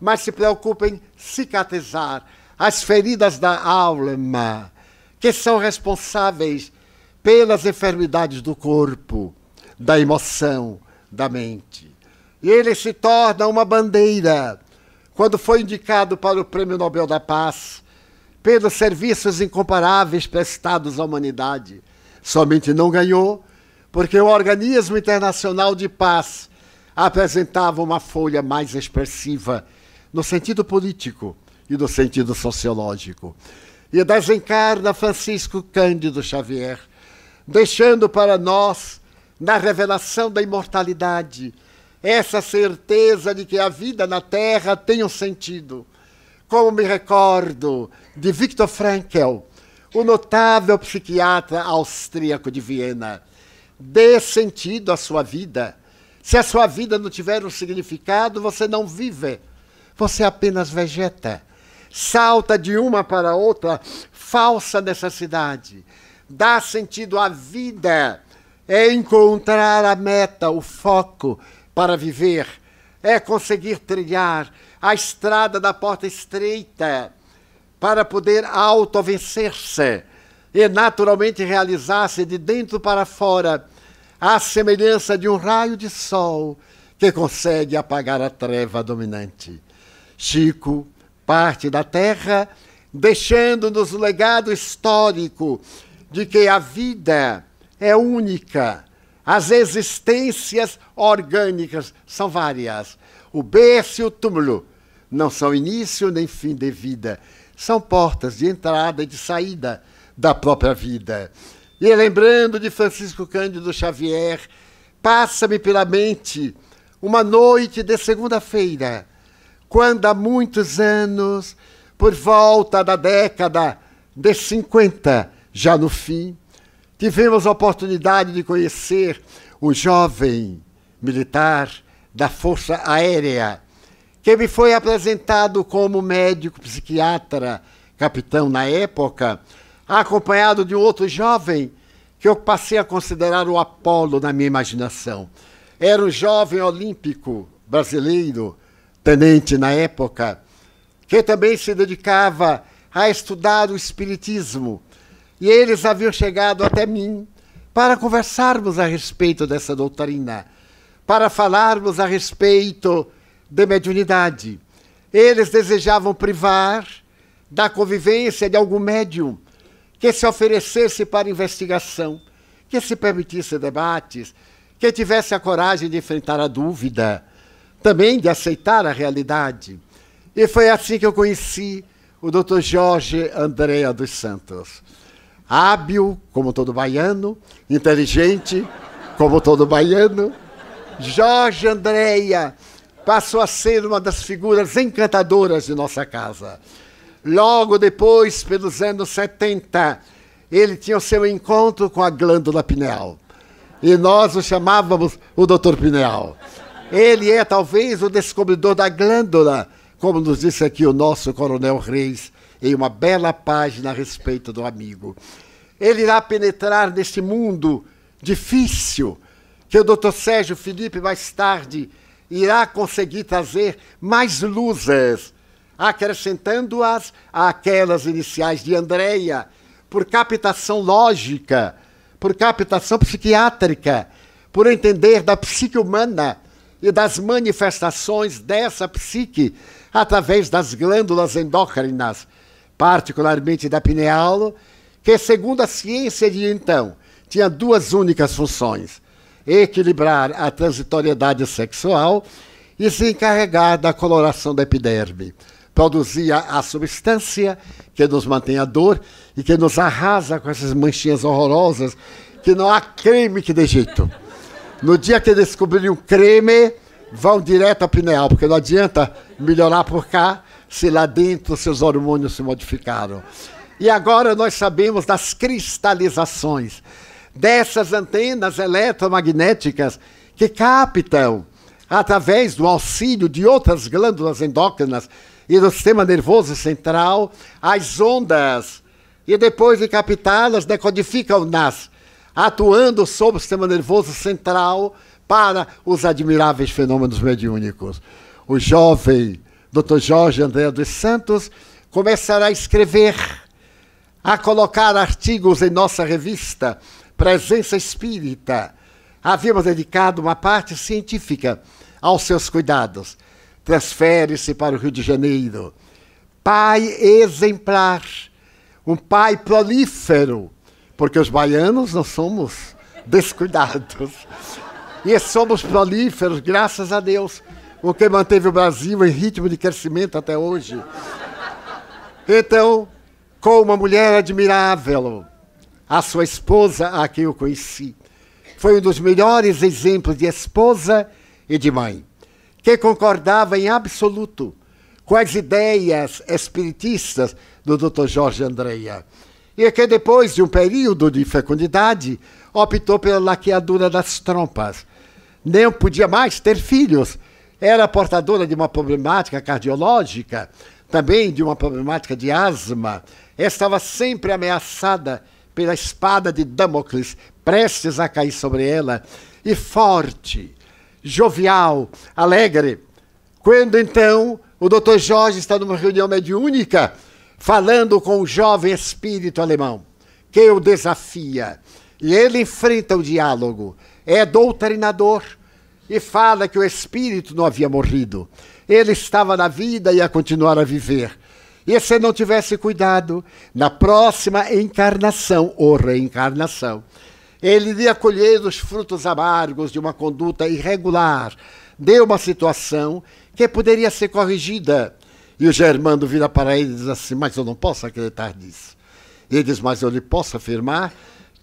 mas se preocupa em cicatrizar as feridas da alma, que são responsáveis pelas enfermidades do corpo, da emoção, da mente. E ele se torna uma bandeira quando foi indicado para o Prêmio Nobel da Paz pelos serviços incomparáveis prestados à humanidade. Somente não ganhou porque o Organismo Internacional de Paz apresentava uma folha mais expressiva no sentido político e no sentido sociológico. E desencarna Francisco Cândido Xavier, deixando para nós, na revelação da imortalidade, essa certeza de que a vida na Terra tem um sentido. Como me recordo de Viktor Frankl, o notável psiquiatra austríaco de Viena. Dê sentido à sua vida se a sua vida não tiver um significado, você não vive. Você apenas vegeta. Salta de uma para outra, falsa necessidade. Dá sentido à vida. É encontrar a meta, o foco para viver. É conseguir trilhar a estrada da porta estreita para poder auto-vencer-se e naturalmente realizar-se de dentro para fora à semelhança de um raio de sol que consegue apagar a treva dominante. Chico parte da terra, deixando-nos o legado histórico de que a vida é única, as existências orgânicas são várias. O berço e o túmulo não são início nem fim de vida, são portas de entrada e de saída da própria vida. E lembrando de Francisco Cândido Xavier, passa-me pela mente uma noite de segunda-feira, quando há muitos anos, por volta da década de 50, já no fim, tivemos a oportunidade de conhecer um jovem militar da Força Aérea, que me foi apresentado como médico psiquiatra, capitão na época, acompanhado de um outro jovem que eu passei a considerar o Apolo na minha imaginação. Era um jovem olímpico brasileiro, tenente na época, que também se dedicava a estudar o Espiritismo. E eles haviam chegado até mim para conversarmos a respeito dessa doutrina, para falarmos a respeito de mediunidade. Eles desejavam privar da convivência de algum médium que se oferecesse para investigação, que se permitisse debates, que tivesse a coragem de enfrentar a dúvida, também de aceitar a realidade. E foi assim que eu conheci o Dr. Jorge Andréa dos Santos. Hábil, como todo baiano, inteligente, como todo baiano. Jorge Andréia passou a ser uma das figuras encantadoras de nossa casa. Logo depois, pelos anos 70, ele tinha o seu encontro com a glândula pineal. E nós o chamávamos o doutor Pineal. Ele é talvez o descobridor da glândula, como nos disse aqui o nosso Coronel Reis, em uma bela página a respeito do amigo. Ele irá penetrar nesse mundo difícil, que o doutor Sérgio Felipe mais tarde irá conseguir trazer mais luzes acrescentando-as àquelas iniciais de Andreia, por captação lógica, por captação psiquiátrica, por entender da psique humana e das manifestações dessa psique através das glândulas endócrinas, particularmente da pineal, que, segundo a ciência de então, tinha duas únicas funções: equilibrar a transitoriedade sexual e se encarregar da coloração da epiderme produzia a substância que nos mantém a dor e que nos arrasa com essas manchinhas horrorosas que não há creme que dê jeito. No dia que descobrirem o creme, vão direto à pineal, porque não adianta melhorar por cá se lá dentro seus hormônios se modificaram. E agora nós sabemos das cristalizações, dessas antenas eletromagnéticas que captam, através do auxílio de outras glândulas endócrinas, e do sistema nervoso central, as ondas, e depois de captá-las, decodificam-nas atuando sobre o sistema nervoso central para os admiráveis fenômenos mediúnicos. O jovem Dr. Jorge André dos Santos começará a escrever, a colocar artigos em nossa revista Presença Espírita. Havíamos dedicado uma parte científica aos seus cuidados. Transfere-se para o Rio de Janeiro. Pai exemplar, um pai prolífero, porque os baianos não somos descuidados. E somos prolíferos, graças a Deus, o que manteve o Brasil em ritmo de crescimento até hoje. Então, com uma mulher admirável, a sua esposa, a quem eu conheci, foi um dos melhores exemplos de esposa e de mãe, que concordava em absoluto com as ideias espiritistas do Dr. Jorge Andreia, e que depois de um período de fecundidade optou pela laqueadura das trompas. Nem podia mais ter filhos. Era portadora de uma problemática cardiológica, também de uma problemática de asma. Estava sempre ameaçada pela espada de Damocles, prestes a cair sobre ela, e forte, jovial, alegre. Quando então o Dr. Jorge está numa reunião mediúnica, falando com o jovem espírito alemão, que o desafia. E ele enfrenta o diálogo, é doutrinador e fala que o espírito não havia morrido. Ele estava na vida e ia continuar a viver. E se não tivesse cuidado, na próxima encarnação ou reencarnação, ele iria colher os frutos amargos de uma conduta irregular, de uma situação que poderia ser corrigida. E o Germando vira para ele e diz assim: Mas eu não posso acreditar nisso. Ele diz: Mas eu lhe posso afirmar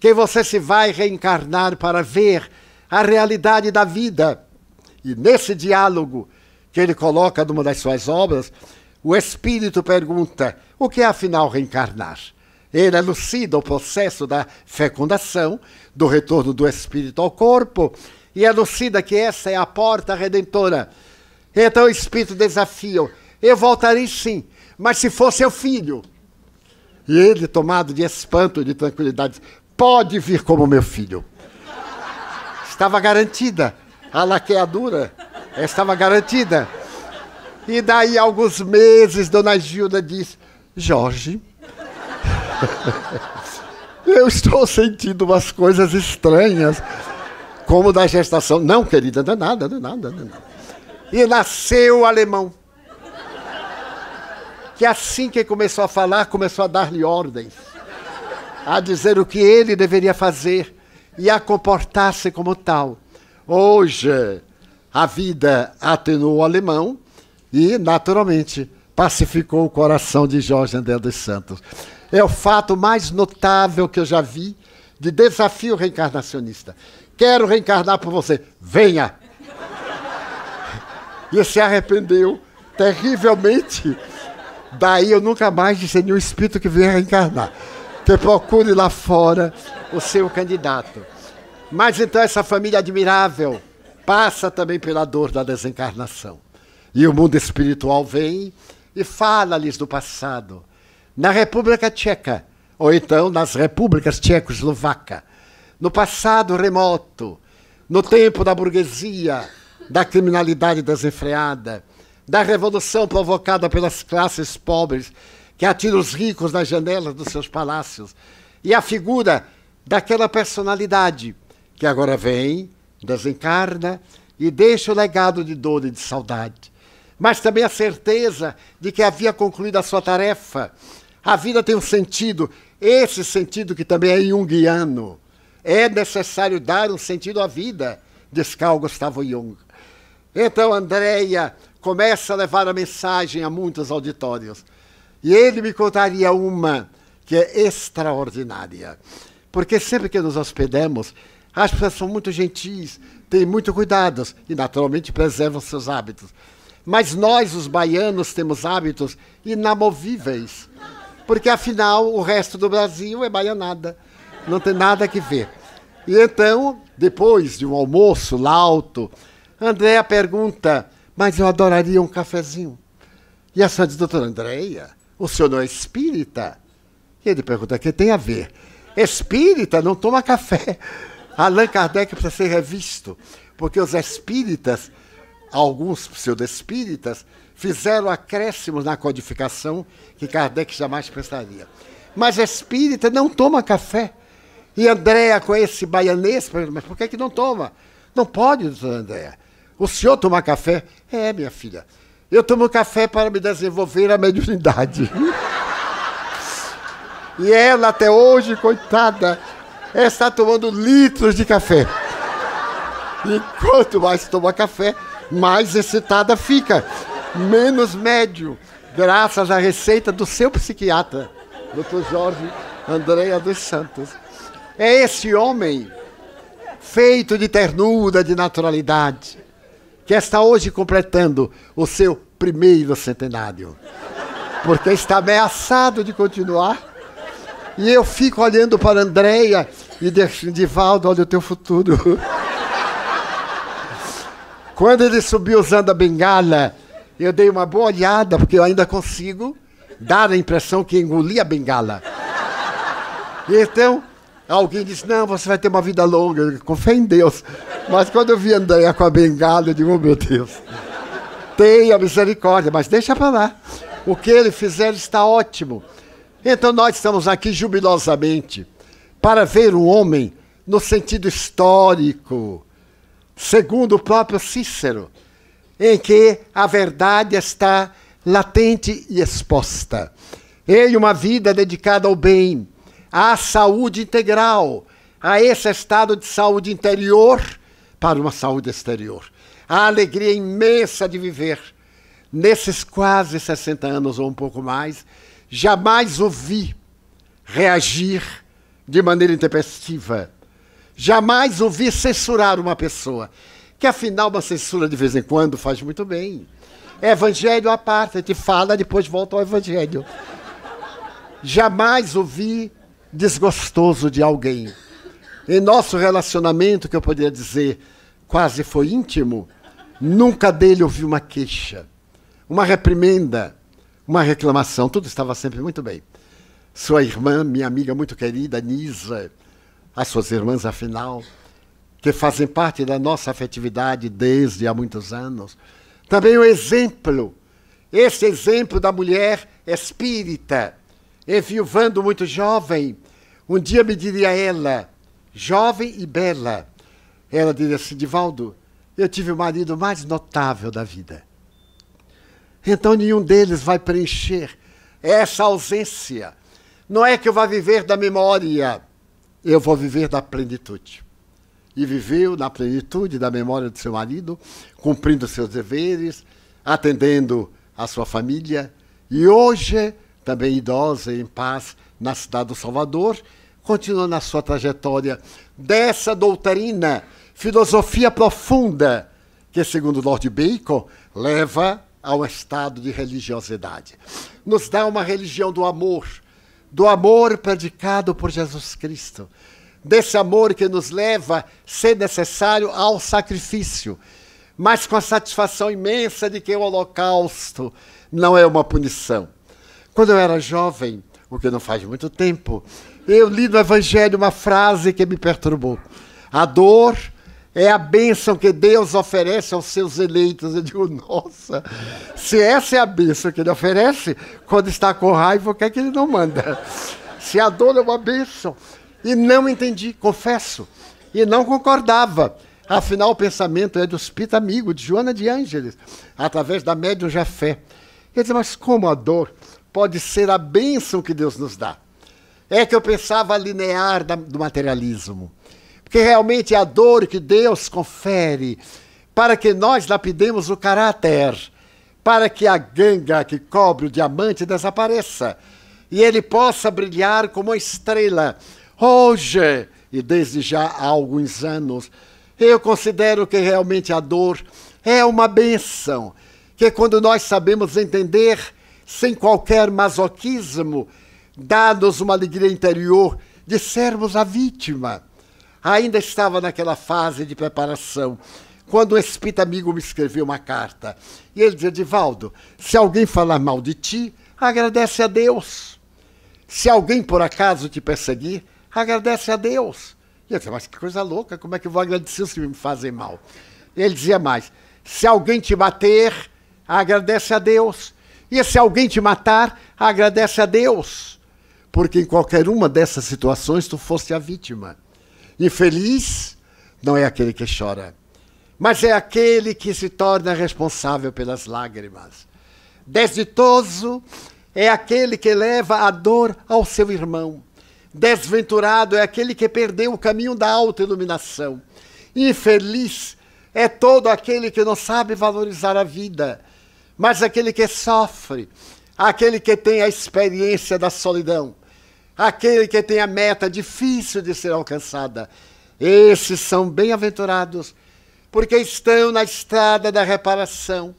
que você se vai reencarnar para ver a realidade da vida. E nesse diálogo que ele coloca numa das suas obras, o espírito pergunta: o que é afinal reencarnar? Ele elucida o processo da fecundação, do retorno do espírito ao corpo, e elucida que essa é a porta redentora. Então o espírito desafia: eu voltarei sim, mas se for seu filho. E ele, tomado de espanto, de tranquilidade, pode vir como meu filho. Estava garantida. A laqueadura estava garantida. E daí, alguns meses, Dona Gilda disse: Jorge, eu estou sentindo umas coisas estranhas, como da gestação. Não, querida, não é nada, não é nada, não é nada. E nasceu o alemão. Que assim que começou a falar, começou a dar-lhe ordens, a dizer o que ele deveria fazer e a comportar-se como tal. Hoje, a vida atenuou o alemão e, naturalmente, pacificou o coração de Jorge André dos Santos. É o fato mais notável que eu já vi de desafio reencarnacionista. Quero reencarnar por você. Venha! E se arrependeu terrivelmente. Daí eu nunca mais disse nenhum espírito que venha reencarnar. Que procure lá fora o seu candidato. Mas então essa família admirável passa também pela dor da desencarnação. E o mundo espiritual vem e fala-lhes do passado. Na República Tcheca, ou então nas repúblicas tchecoslovaca, no passado remoto, no tempo da burguesia, da criminalidade desenfreada, da revolução provocada pelas classes pobres que atiram os ricos nas janelas dos seus palácios, e a figura daquela personalidade que agora vem, desencarna e deixa o legado de dor e de saudade. Mas também a certeza de que havia concluído a sua tarefa. A vida tem um sentido, esse sentido que também é junguiano. É necessário dar um sentido à vida, diz Carl Gustavo Jung. Então, Andréia começa a levar a mensagem a muitos auditórios. E ele me contaria uma que é extraordinária. Porque sempre que nos hospedamos, as pessoas são muito gentis, têm muito cuidados e, naturalmente, preservam seus hábitos. Mas nós, os baianos, temos hábitos inamovíveis. Porque, afinal, o resto do Brasil é baianada. Não tem nada que ver. E então, depois de um almoço lauto, Andréa pergunta: Mas eu adoraria um cafezinho. E a diz: Doutora Andréia, o senhor não é espírita? E ele pergunta: O que tem a ver? Espírita não toma café. Allan Kardec precisa ser revisto, porque os espíritas, alguns pseudo-espíritas, fizeram acréscimos na codificação que Kardec jamais pensaria. Mas espírita não toma café. E Andréa, com esse baianês, mas por que, que não toma? Não pode, doutora Andréa. O senhor toma café? É, minha filha. Eu tomo café para me desenvolver a mediunidade. e ela, até hoje, coitada, está tomando litros de café. E quanto mais toma café, mais excitada fica. Menos médio, graças à receita do seu psiquiatra, Dr. Jorge Andréa dos Santos. É esse homem, feito de ternura, de naturalidade, que está hoje completando o seu primeiro centenário. Porque está ameaçado de continuar. E eu fico olhando para Andréia e Divaldo, olha o teu futuro. Quando ele subiu usando a bengala, eu dei uma boa olhada, porque eu ainda consigo dar a impressão que engoli a bengala. Então, alguém disse: Não, você vai ter uma vida longa, com fé em Deus. Mas quando eu vi Andréia com a bengala, eu digo: Oh meu Deus, tenha misericórdia, mas deixa para lá. O que ele fizer está ótimo. Então nós estamos aqui jubilosamente para ver o homem no sentido histórico, segundo o próprio Cícero, em que a verdade está latente e exposta. Em uma vida dedicada ao bem, à saúde integral, a esse estado de saúde interior para uma saúde exterior. A alegria imensa de viver nesses quase 60 anos ou um pouco mais, jamais ouvi reagir de maneira intempestiva. Jamais ouvi censurar uma pessoa, que afinal uma censura de vez em quando faz muito bem. Evangelho à parte, a gente fala, depois volta ao Evangelho. Jamais ouvi desgostoso de alguém. Em nosso relacionamento, que eu poderia dizer quase foi íntimo, nunca dele ouvi uma queixa, uma reprimenda, uma reclamação, tudo estava sempre muito bem sua irmã, minha amiga muito querida, Nisa, as suas irmãs, afinal, que fazem parte da nossa afetividade desde há muitos anos. Também o exemplo, esse exemplo da mulher espírita, enviuvando muito jovem. Um dia me diria ela, jovem e bela, ela diria assim, Divaldo, eu tive o marido mais notável da vida. Então nenhum deles vai preencher essa ausência não é que eu vá viver da memória, eu vou viver da plenitude. E viveu na plenitude da memória do seu marido, cumprindo seus deveres, atendendo a sua família, e hoje, também idosa e em paz na cidade do Salvador, continua na sua trajetória dessa doutrina, filosofia profunda, que, segundo Lord Bacon, leva ao estado de religiosidade. Nos dá uma religião do amor, do amor predicado por Jesus Cristo, desse amor que nos leva, se necessário, ao sacrifício, mas com a satisfação imensa de que o holocausto não é uma punição. Quando eu era jovem, o que não faz muito tempo, eu li no Evangelho uma frase que me perturbou. A dor é a bênção que Deus oferece aos seus eleitos. Eu digo, nossa, se essa é a bênção que ele oferece, quando está com raiva, o que é que ele não manda? Se a dor é uma bênção. E não entendi, confesso. E não concordava. Afinal, o pensamento é do Espírito Amigo, de Joana de Ângeles, através da médium Jafé. Ele diz, mas como a dor pode ser a bênção que Deus nos dá? É que eu pensava linear do materialismo que realmente é a dor que Deus confere para que nós lapidemos o caráter, para que a ganga que cobre o diamante desapareça e ele possa brilhar como uma estrela. Hoje, e desde já há alguns anos, eu considero que realmente a dor é uma benção, que quando nós sabemos entender, sem qualquer masoquismo, dá-nos uma alegria interior de sermos a vítima ainda estava naquela fase de preparação, quando o espírito amigo me escreveu uma carta. E ele dizia: Divaldo, se alguém falar mal de ti, agradece a Deus. Se alguém por acaso te perseguir, agradece a Deus. E eu disse, mas que coisa louca, como é que eu vou agradecer que me fazem mal? Ele dizia mais: se alguém te bater, agradece a Deus. E se alguém te matar, agradece a Deus. Porque em qualquer uma dessas situações tu foste a vítima. Infeliz não é aquele que chora, mas é aquele que se torna responsável pelas lágrimas. Desditoso é aquele que leva a dor ao seu irmão. Desventurado é aquele que perdeu o caminho da autoiluminação. Infeliz é todo aquele que não sabe valorizar a vida, mas aquele que sofre, aquele que tem a experiência da solidão, aquele que tem a meta difícil de ser alcançada. Esses são bem-aventurados, porque estão na estrada da reparação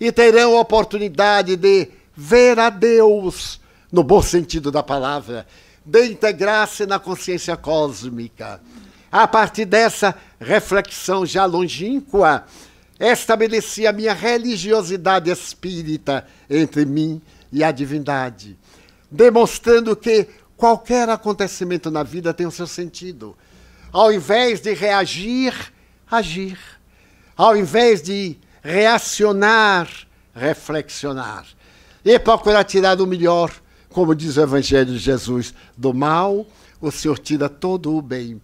e terão a oportunidade de ver a Deus, no bom sentido da palavra, de integrar-se na consciência cósmica. A partir dessa reflexão já longínqua, estabeleci a minha religiosidade espírita entre mim e a divindade, demonstrando que qualquer acontecimento na vida tem o seu sentido. Ao invés de reagir, agir. Ao invés de reacionar, reflexionar. E procurar tirar o melhor, como diz o Evangelho de Jesus, do mal, o Senhor tira todo o bem.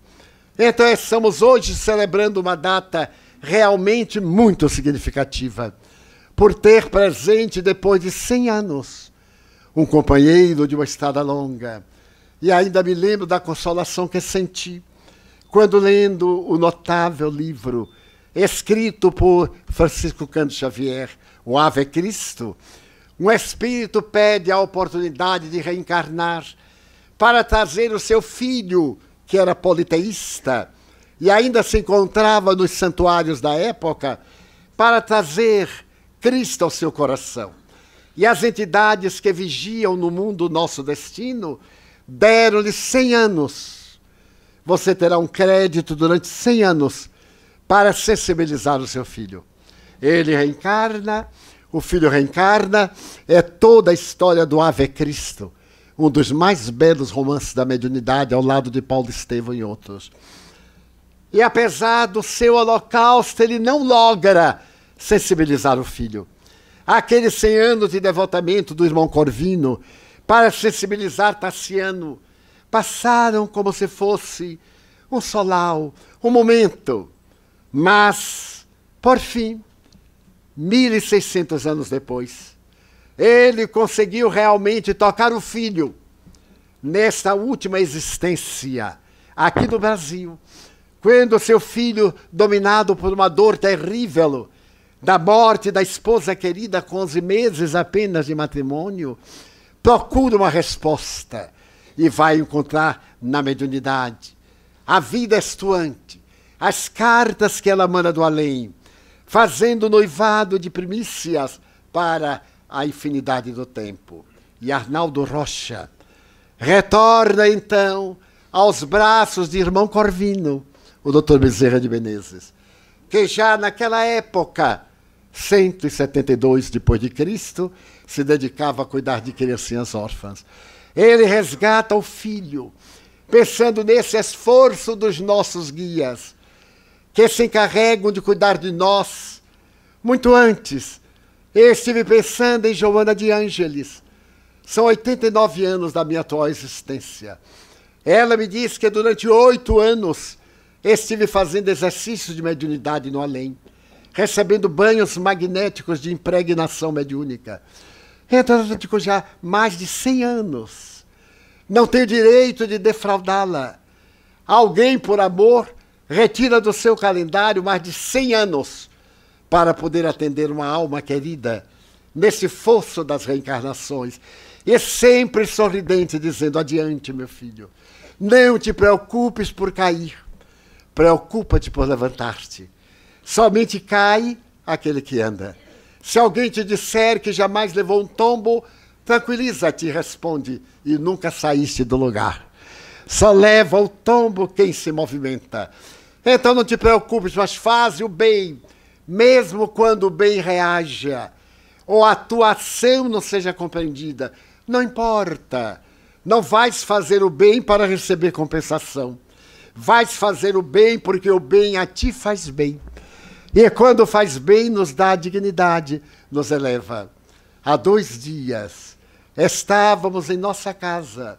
Então, estamos hoje celebrando uma data realmente muito significativa, por ter presente, depois de 100 anos, um companheiro de uma estrada longa. E ainda me lembro da consolação que senti quando lendo o notável livro escrito por Francisco Cândido Xavier, O Ave Cristo, um espírito pede a oportunidade de reencarnar para trazer o seu filho, que era politeísta e ainda se encontrava nos santuários da época, para trazer Cristo ao seu coração. E as entidades que vigiam no mundo nosso destino deram-lhe 100 anos você terá um crédito durante 100 anos para sensibilizar o seu filho. Ele reencarna, o filho reencarna, é toda a história do Ave Cristo, um dos mais belos romances da mediunidade, ao lado de Paulo Estevam e outros. E apesar do seu holocausto, ele não logra sensibilizar o filho. Aqueles 100 anos de devotamento do irmão Corvino para sensibilizar Tassiano passaram como se fosse um solau, um momento. Mas, por fim, 1600 anos depois, ele conseguiu realmente tocar o filho nesta última existência aqui no Brasil, quando seu filho, dominado por uma dor terrível da morte da esposa querida com 11 meses apenas de matrimônio, procura uma resposta e vai encontrar na mediunidade a vida estuante, as cartas que ela manda do além, fazendo noivado de primícias para a infinidade do tempo. E Arnaldo Rocha retorna então aos braços de irmão Corvino, o doutor Bezerra de Menezes, que já naquela época, 172 depois de Cristo, se dedicava a cuidar de criancinhas órfãs. Ele resgata o filho, pensando nesse esforço dos nossos guias, que se encarregam de cuidar de nós. Muito antes, eu estive pensando em Joana de Ângeles. São 89 anos da minha atual existência. Ela me disse que durante oito anos estive fazendo exercícios de mediunidade no além, recebendo banhos magnéticos de impregnação mediúnica. Digo já mais de 100 anos. Não tenho direito de defraudá-la. Alguém, por amor, retira do seu calendário mais de 100 anos para poder atender uma alma querida nesse fosso das reencarnações. E sempre sorridente, dizendo: Adiante, meu filho. Não te preocupes por cair. Preocupa-te por levantar-te. Somente cai aquele que anda. Se alguém te disser que jamais levou um tombo, tranquiliza-te, responde, e nunca saíste do lugar. Só leva o tombo quem se movimenta. Então não te preocupes, mas faz o bem, mesmo quando o bem reaja, ou a tua ação não seja compreendida. Não importa. Não vais fazer o bem para receber compensação. Vais fazer o bem porque o bem a ti faz bem. E quando faz bem, nos dá dignidade, nos eleva. Há dois dias estávamos em nossa casa,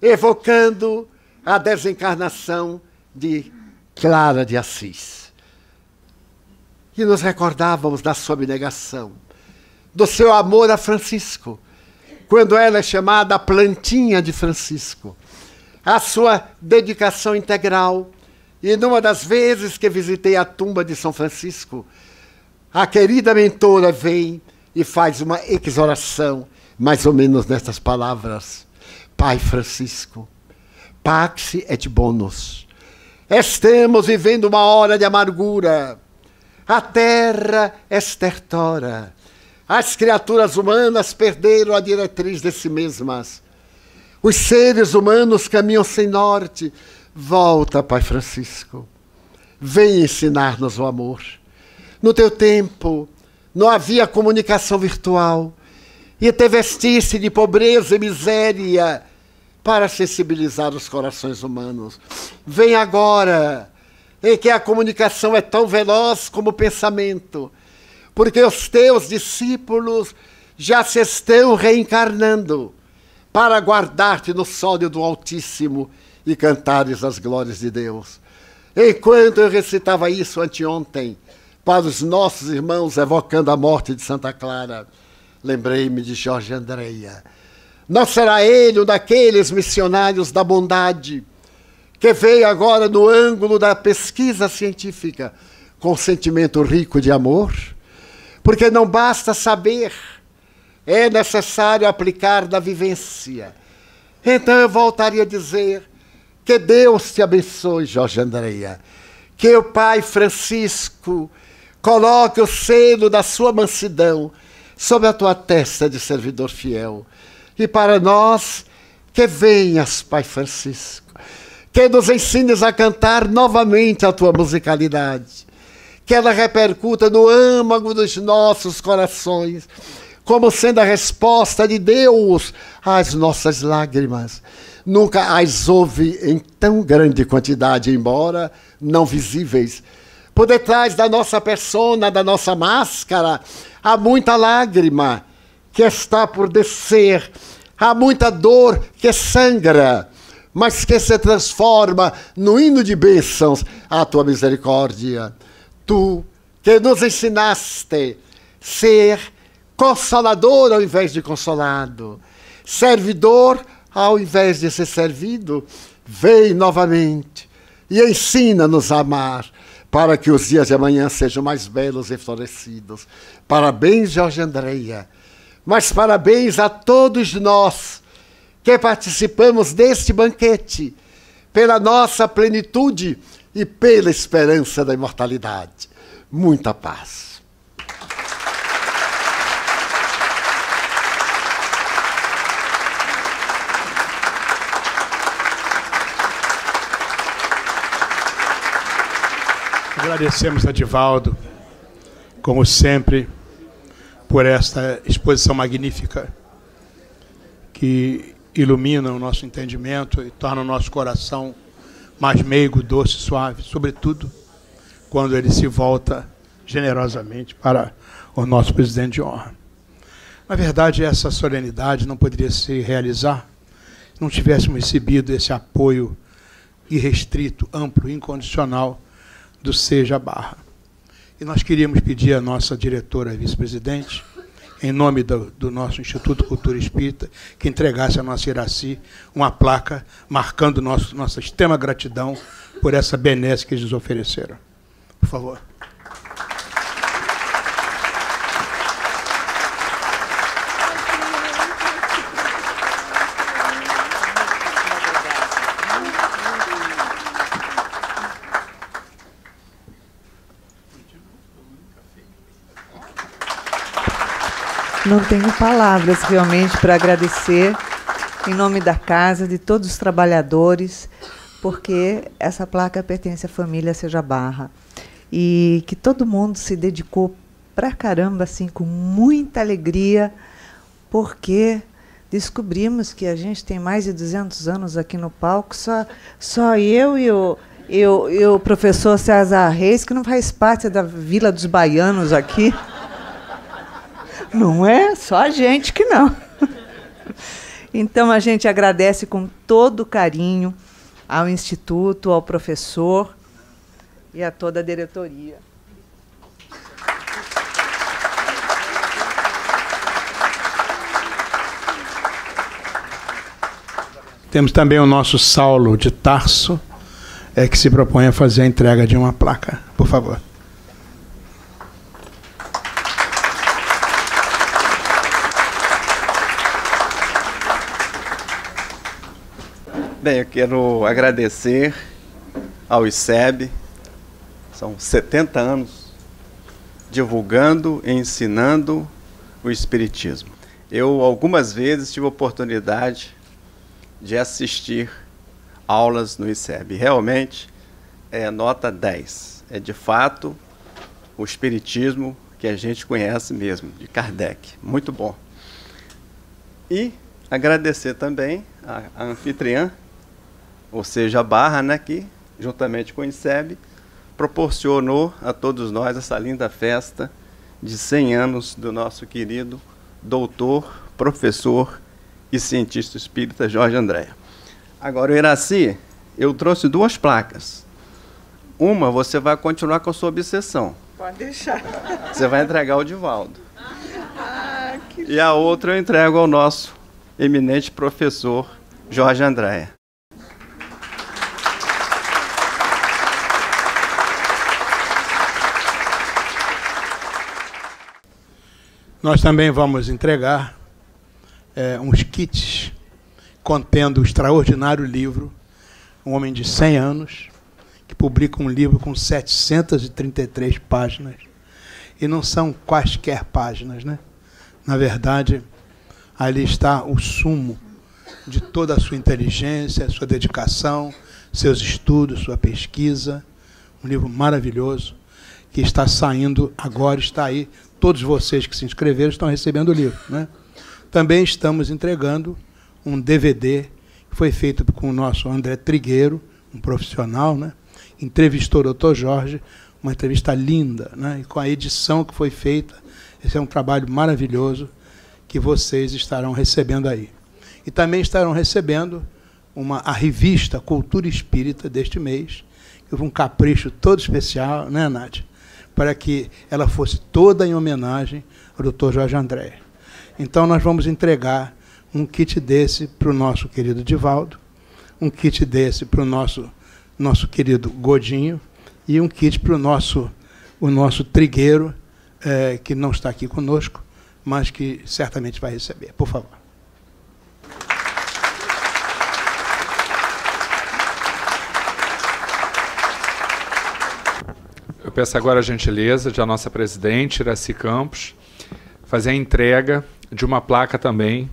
evocando a desencarnação de Clara de Assis. E nos recordávamos da sua abnegação, do seu amor a Francisco, quando ela é chamada plantinha de Francisco, a sua dedicação integral. E numa das vezes que visitei a tumba de São Francisco, a querida mentora vem e faz uma exoração, mais ou menos nestas palavras: Pai Francisco, pax et bonus. Estamos vivendo uma hora de amargura. A terra estertora. As criaturas humanas perderam a diretriz de si mesmas. Os seres humanos caminham sem norte. Volta, Pai Francisco. Vem ensinar-nos o amor. No teu tempo, não havia comunicação virtual. E te vestiste de pobreza e miséria para sensibilizar os corações humanos. Vem agora, em que a comunicação é tão veloz como o pensamento porque os teus discípulos já se estão reencarnando para guardar-te no sódio do Altíssimo e cantares as glórias de Deus. Enquanto eu recitava isso anteontem para os nossos irmãos evocando a morte de Santa Clara, lembrei-me de Jorge Andreia. Não será ele um daqueles missionários da bondade que veio agora no ângulo da pesquisa científica com sentimento rico de amor? Porque não basta saber, é necessário aplicar na vivência. Então eu voltaria a dizer que Deus te abençoe, Jorge Andreia. Que o Pai Francisco coloque o selo da sua mansidão sobre a tua testa de servidor fiel. E para nós, que venhas, Pai Francisco, que nos ensines a cantar novamente a tua musicalidade que ela repercuta no âmago dos nossos corações, como sendo a resposta de Deus às nossas lágrimas. Nunca as houve em tão grande quantidade, embora não visíveis. Por detrás da nossa persona, da nossa máscara, há muita lágrima que está por descer, há muita dor que sangra, mas que se transforma no hino de bênçãos à tua misericórdia tu que nos ensinaste ser consolador ao invés de consolado, servidor ao invés de ser servido, vem novamente e ensina-nos a amar, para que os dias de amanhã sejam mais belos e florescidos. Parabéns, Jorge Andreia, mas parabéns a todos nós que participamos deste banquete, pela nossa plenitude e pela esperança da imortalidade. Muita paz. Agradecemos a Divaldo, como sempre, por esta exposição magnífica que ilumina o nosso entendimento e torna o nosso coração mais meigo, doce, suave, sobretudo quando ele se volta generosamente para o nosso presidente de honra. Na verdade, essa solenidade não poderia se realizar se não tivéssemos recebido esse apoio irrestrito, amplo, incondicional do Seja Barra. E nós queríamos pedir à nossa diretora vice-presidente, em nome do, do, nosso Instituto Cultura Espírita, que entregasse a nossa Iraci uma placa marcando nosso, nossa extrema gratidão por essa benesse que eles nos ofereceram. Por favor. Não tenho palavras realmente para agradecer em nome da casa, de todos os trabalhadores, porque essa placa pertence à família Seja Barra. E que todo mundo se dedicou pra caramba, assim, com muita alegria, porque descobrimos que a gente tem mais de 200 anos aqui no palco, só, só eu e o, e, o, e o professor César Reis, que não faz parte da Vila dos Baianos aqui. Não é? Só a gente que não. Então a gente agradece com todo carinho ao Instituto, ao professor e a toda a diretoria. Temos também o nosso Saulo de Tarso, é, que se propõe a fazer a entrega de uma placa. Por favor. Bem, eu quero agradecer ao ICEB, são 70 anos divulgando e ensinando o Espiritismo. Eu, algumas vezes, tive a oportunidade de assistir aulas no ICEB. Realmente é nota 10. É de fato o espiritismo que a gente conhece mesmo, de Kardec. Muito bom. E agradecer também a, a anfitriã, ou seja, a Barra, né, que, juntamente com o ICEB, proporcionou a todos nós essa linda festa de 100 anos do nosso querido doutor, professor e cientista espírita Jorge Andréa. Agora, o Iraci, eu trouxe duas placas. Uma, você vai continuar com a sua obsessão. Pode deixar. Você vai entregar ao Divaldo. Ah, e a outra eu entrego ao nosso eminente professor Jorge Andréa. Nós também vamos entregar é, uns kits contendo o extraordinário livro Um Homem de 100 Anos, que publica um livro com 733 páginas. E não são quaisquer páginas, né? Na verdade, ali está o sumo de toda a sua inteligência, sua dedicação, seus estudos, sua pesquisa. Um livro maravilhoso que está saindo agora, está aí. Todos vocês que se inscreveram estão recebendo o livro, né? Também estamos entregando um DVD que foi feito com o nosso André Trigueiro, um profissional, né? entrevistou o doutor Jorge, uma entrevista linda, né? e com a edição que foi feita. Esse é um trabalho maravilhoso que vocês estarão recebendo aí. E também estarão recebendo uma, a revista Cultura Espírita deste mês, que houve um capricho todo especial, né, Nádia? Para que ela fosse toda em homenagem ao doutor Jorge André. Então nós vamos entregar um kit desse para o nosso querido Divaldo, um kit desse para o nosso, nosso querido Godinho e um kit para o nosso, o nosso trigueiro, é, que não está aqui conosco, mas que certamente vai receber. Por favor. Peço agora a gentileza de a nossa presidente, Iraci Campos, fazer a entrega de uma placa também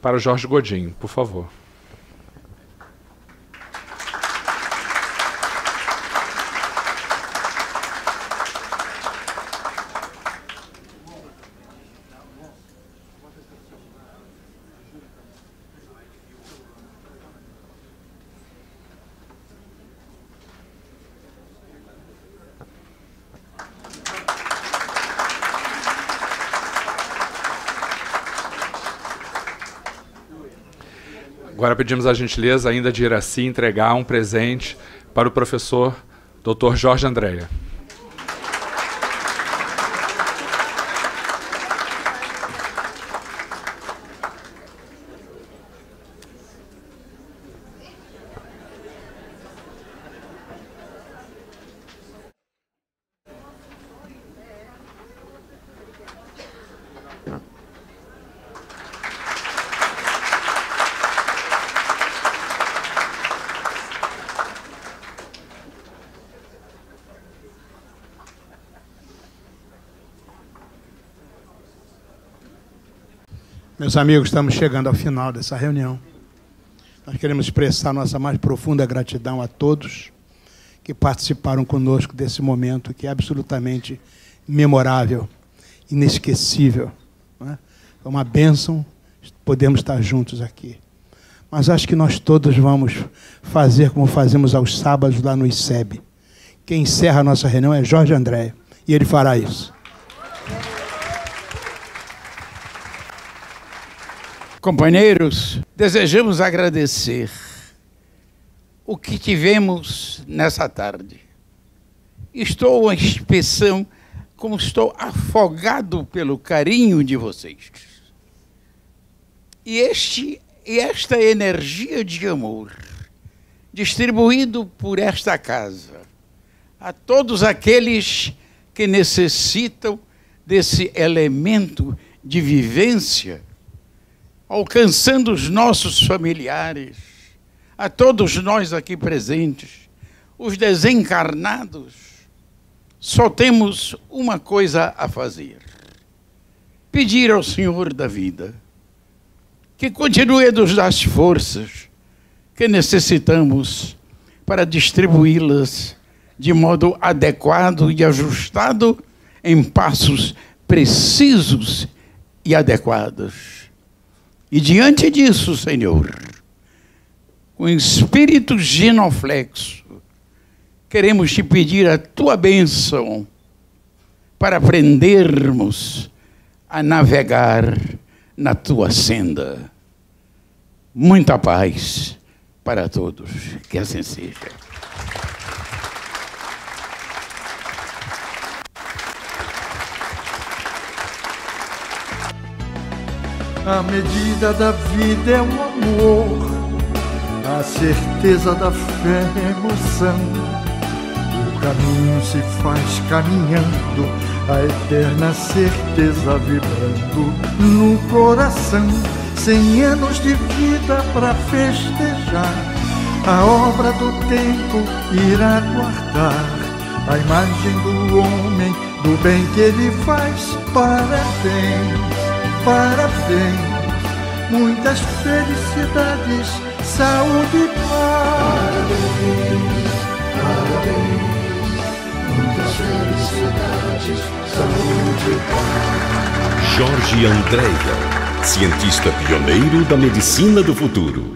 para o Jorge Godinho, por favor. Agora pedimos a gentileza ainda de Iraci entregar um presente para o professor Dr. Jorge Andréia. Meus amigos, estamos chegando ao final dessa reunião. Nós queremos expressar nossa mais profunda gratidão a todos que participaram conosco desse momento que é absolutamente memorável, inesquecível. É? Foi uma bênção podemos estar juntos aqui. Mas acho que nós todos vamos fazer como fazemos aos sábados lá no ICEB. Quem encerra a nossa reunião é Jorge André, e ele fará isso. Companheiros, desejamos agradecer o que tivemos nessa tarde. Estou a inspeção, como estou afogado pelo carinho de vocês. E, este, e esta energia de amor, distribuído por esta casa, a todos aqueles que necessitam desse elemento de vivência, alcançando os nossos familiares, a todos nós aqui presentes, os desencarnados, só temos uma coisa a fazer: pedir ao Senhor da vida que continue a nos dar as forças que necessitamos para distribuí-las de modo adequado e ajustado em passos precisos e adequados. E diante disso, Senhor, com espírito genoflexo, queremos te pedir a tua bênção para aprendermos a navegar na tua senda. Muita paz para todos. Que assim seja. A medida da vida é o amor, a certeza da fé é emoção. O caminho se faz caminhando, a eterna certeza vibrando no coração. Cem anos de vida para festejar, a obra do tempo irá guardar a imagem do homem, do bem que ele faz. Parabéns parabéns, muitas felicidades, saúde e paz. Parabéns, muitas felicidades, saúde e paz. Jorge Andréia, cientista pioneiro da medicina do futuro.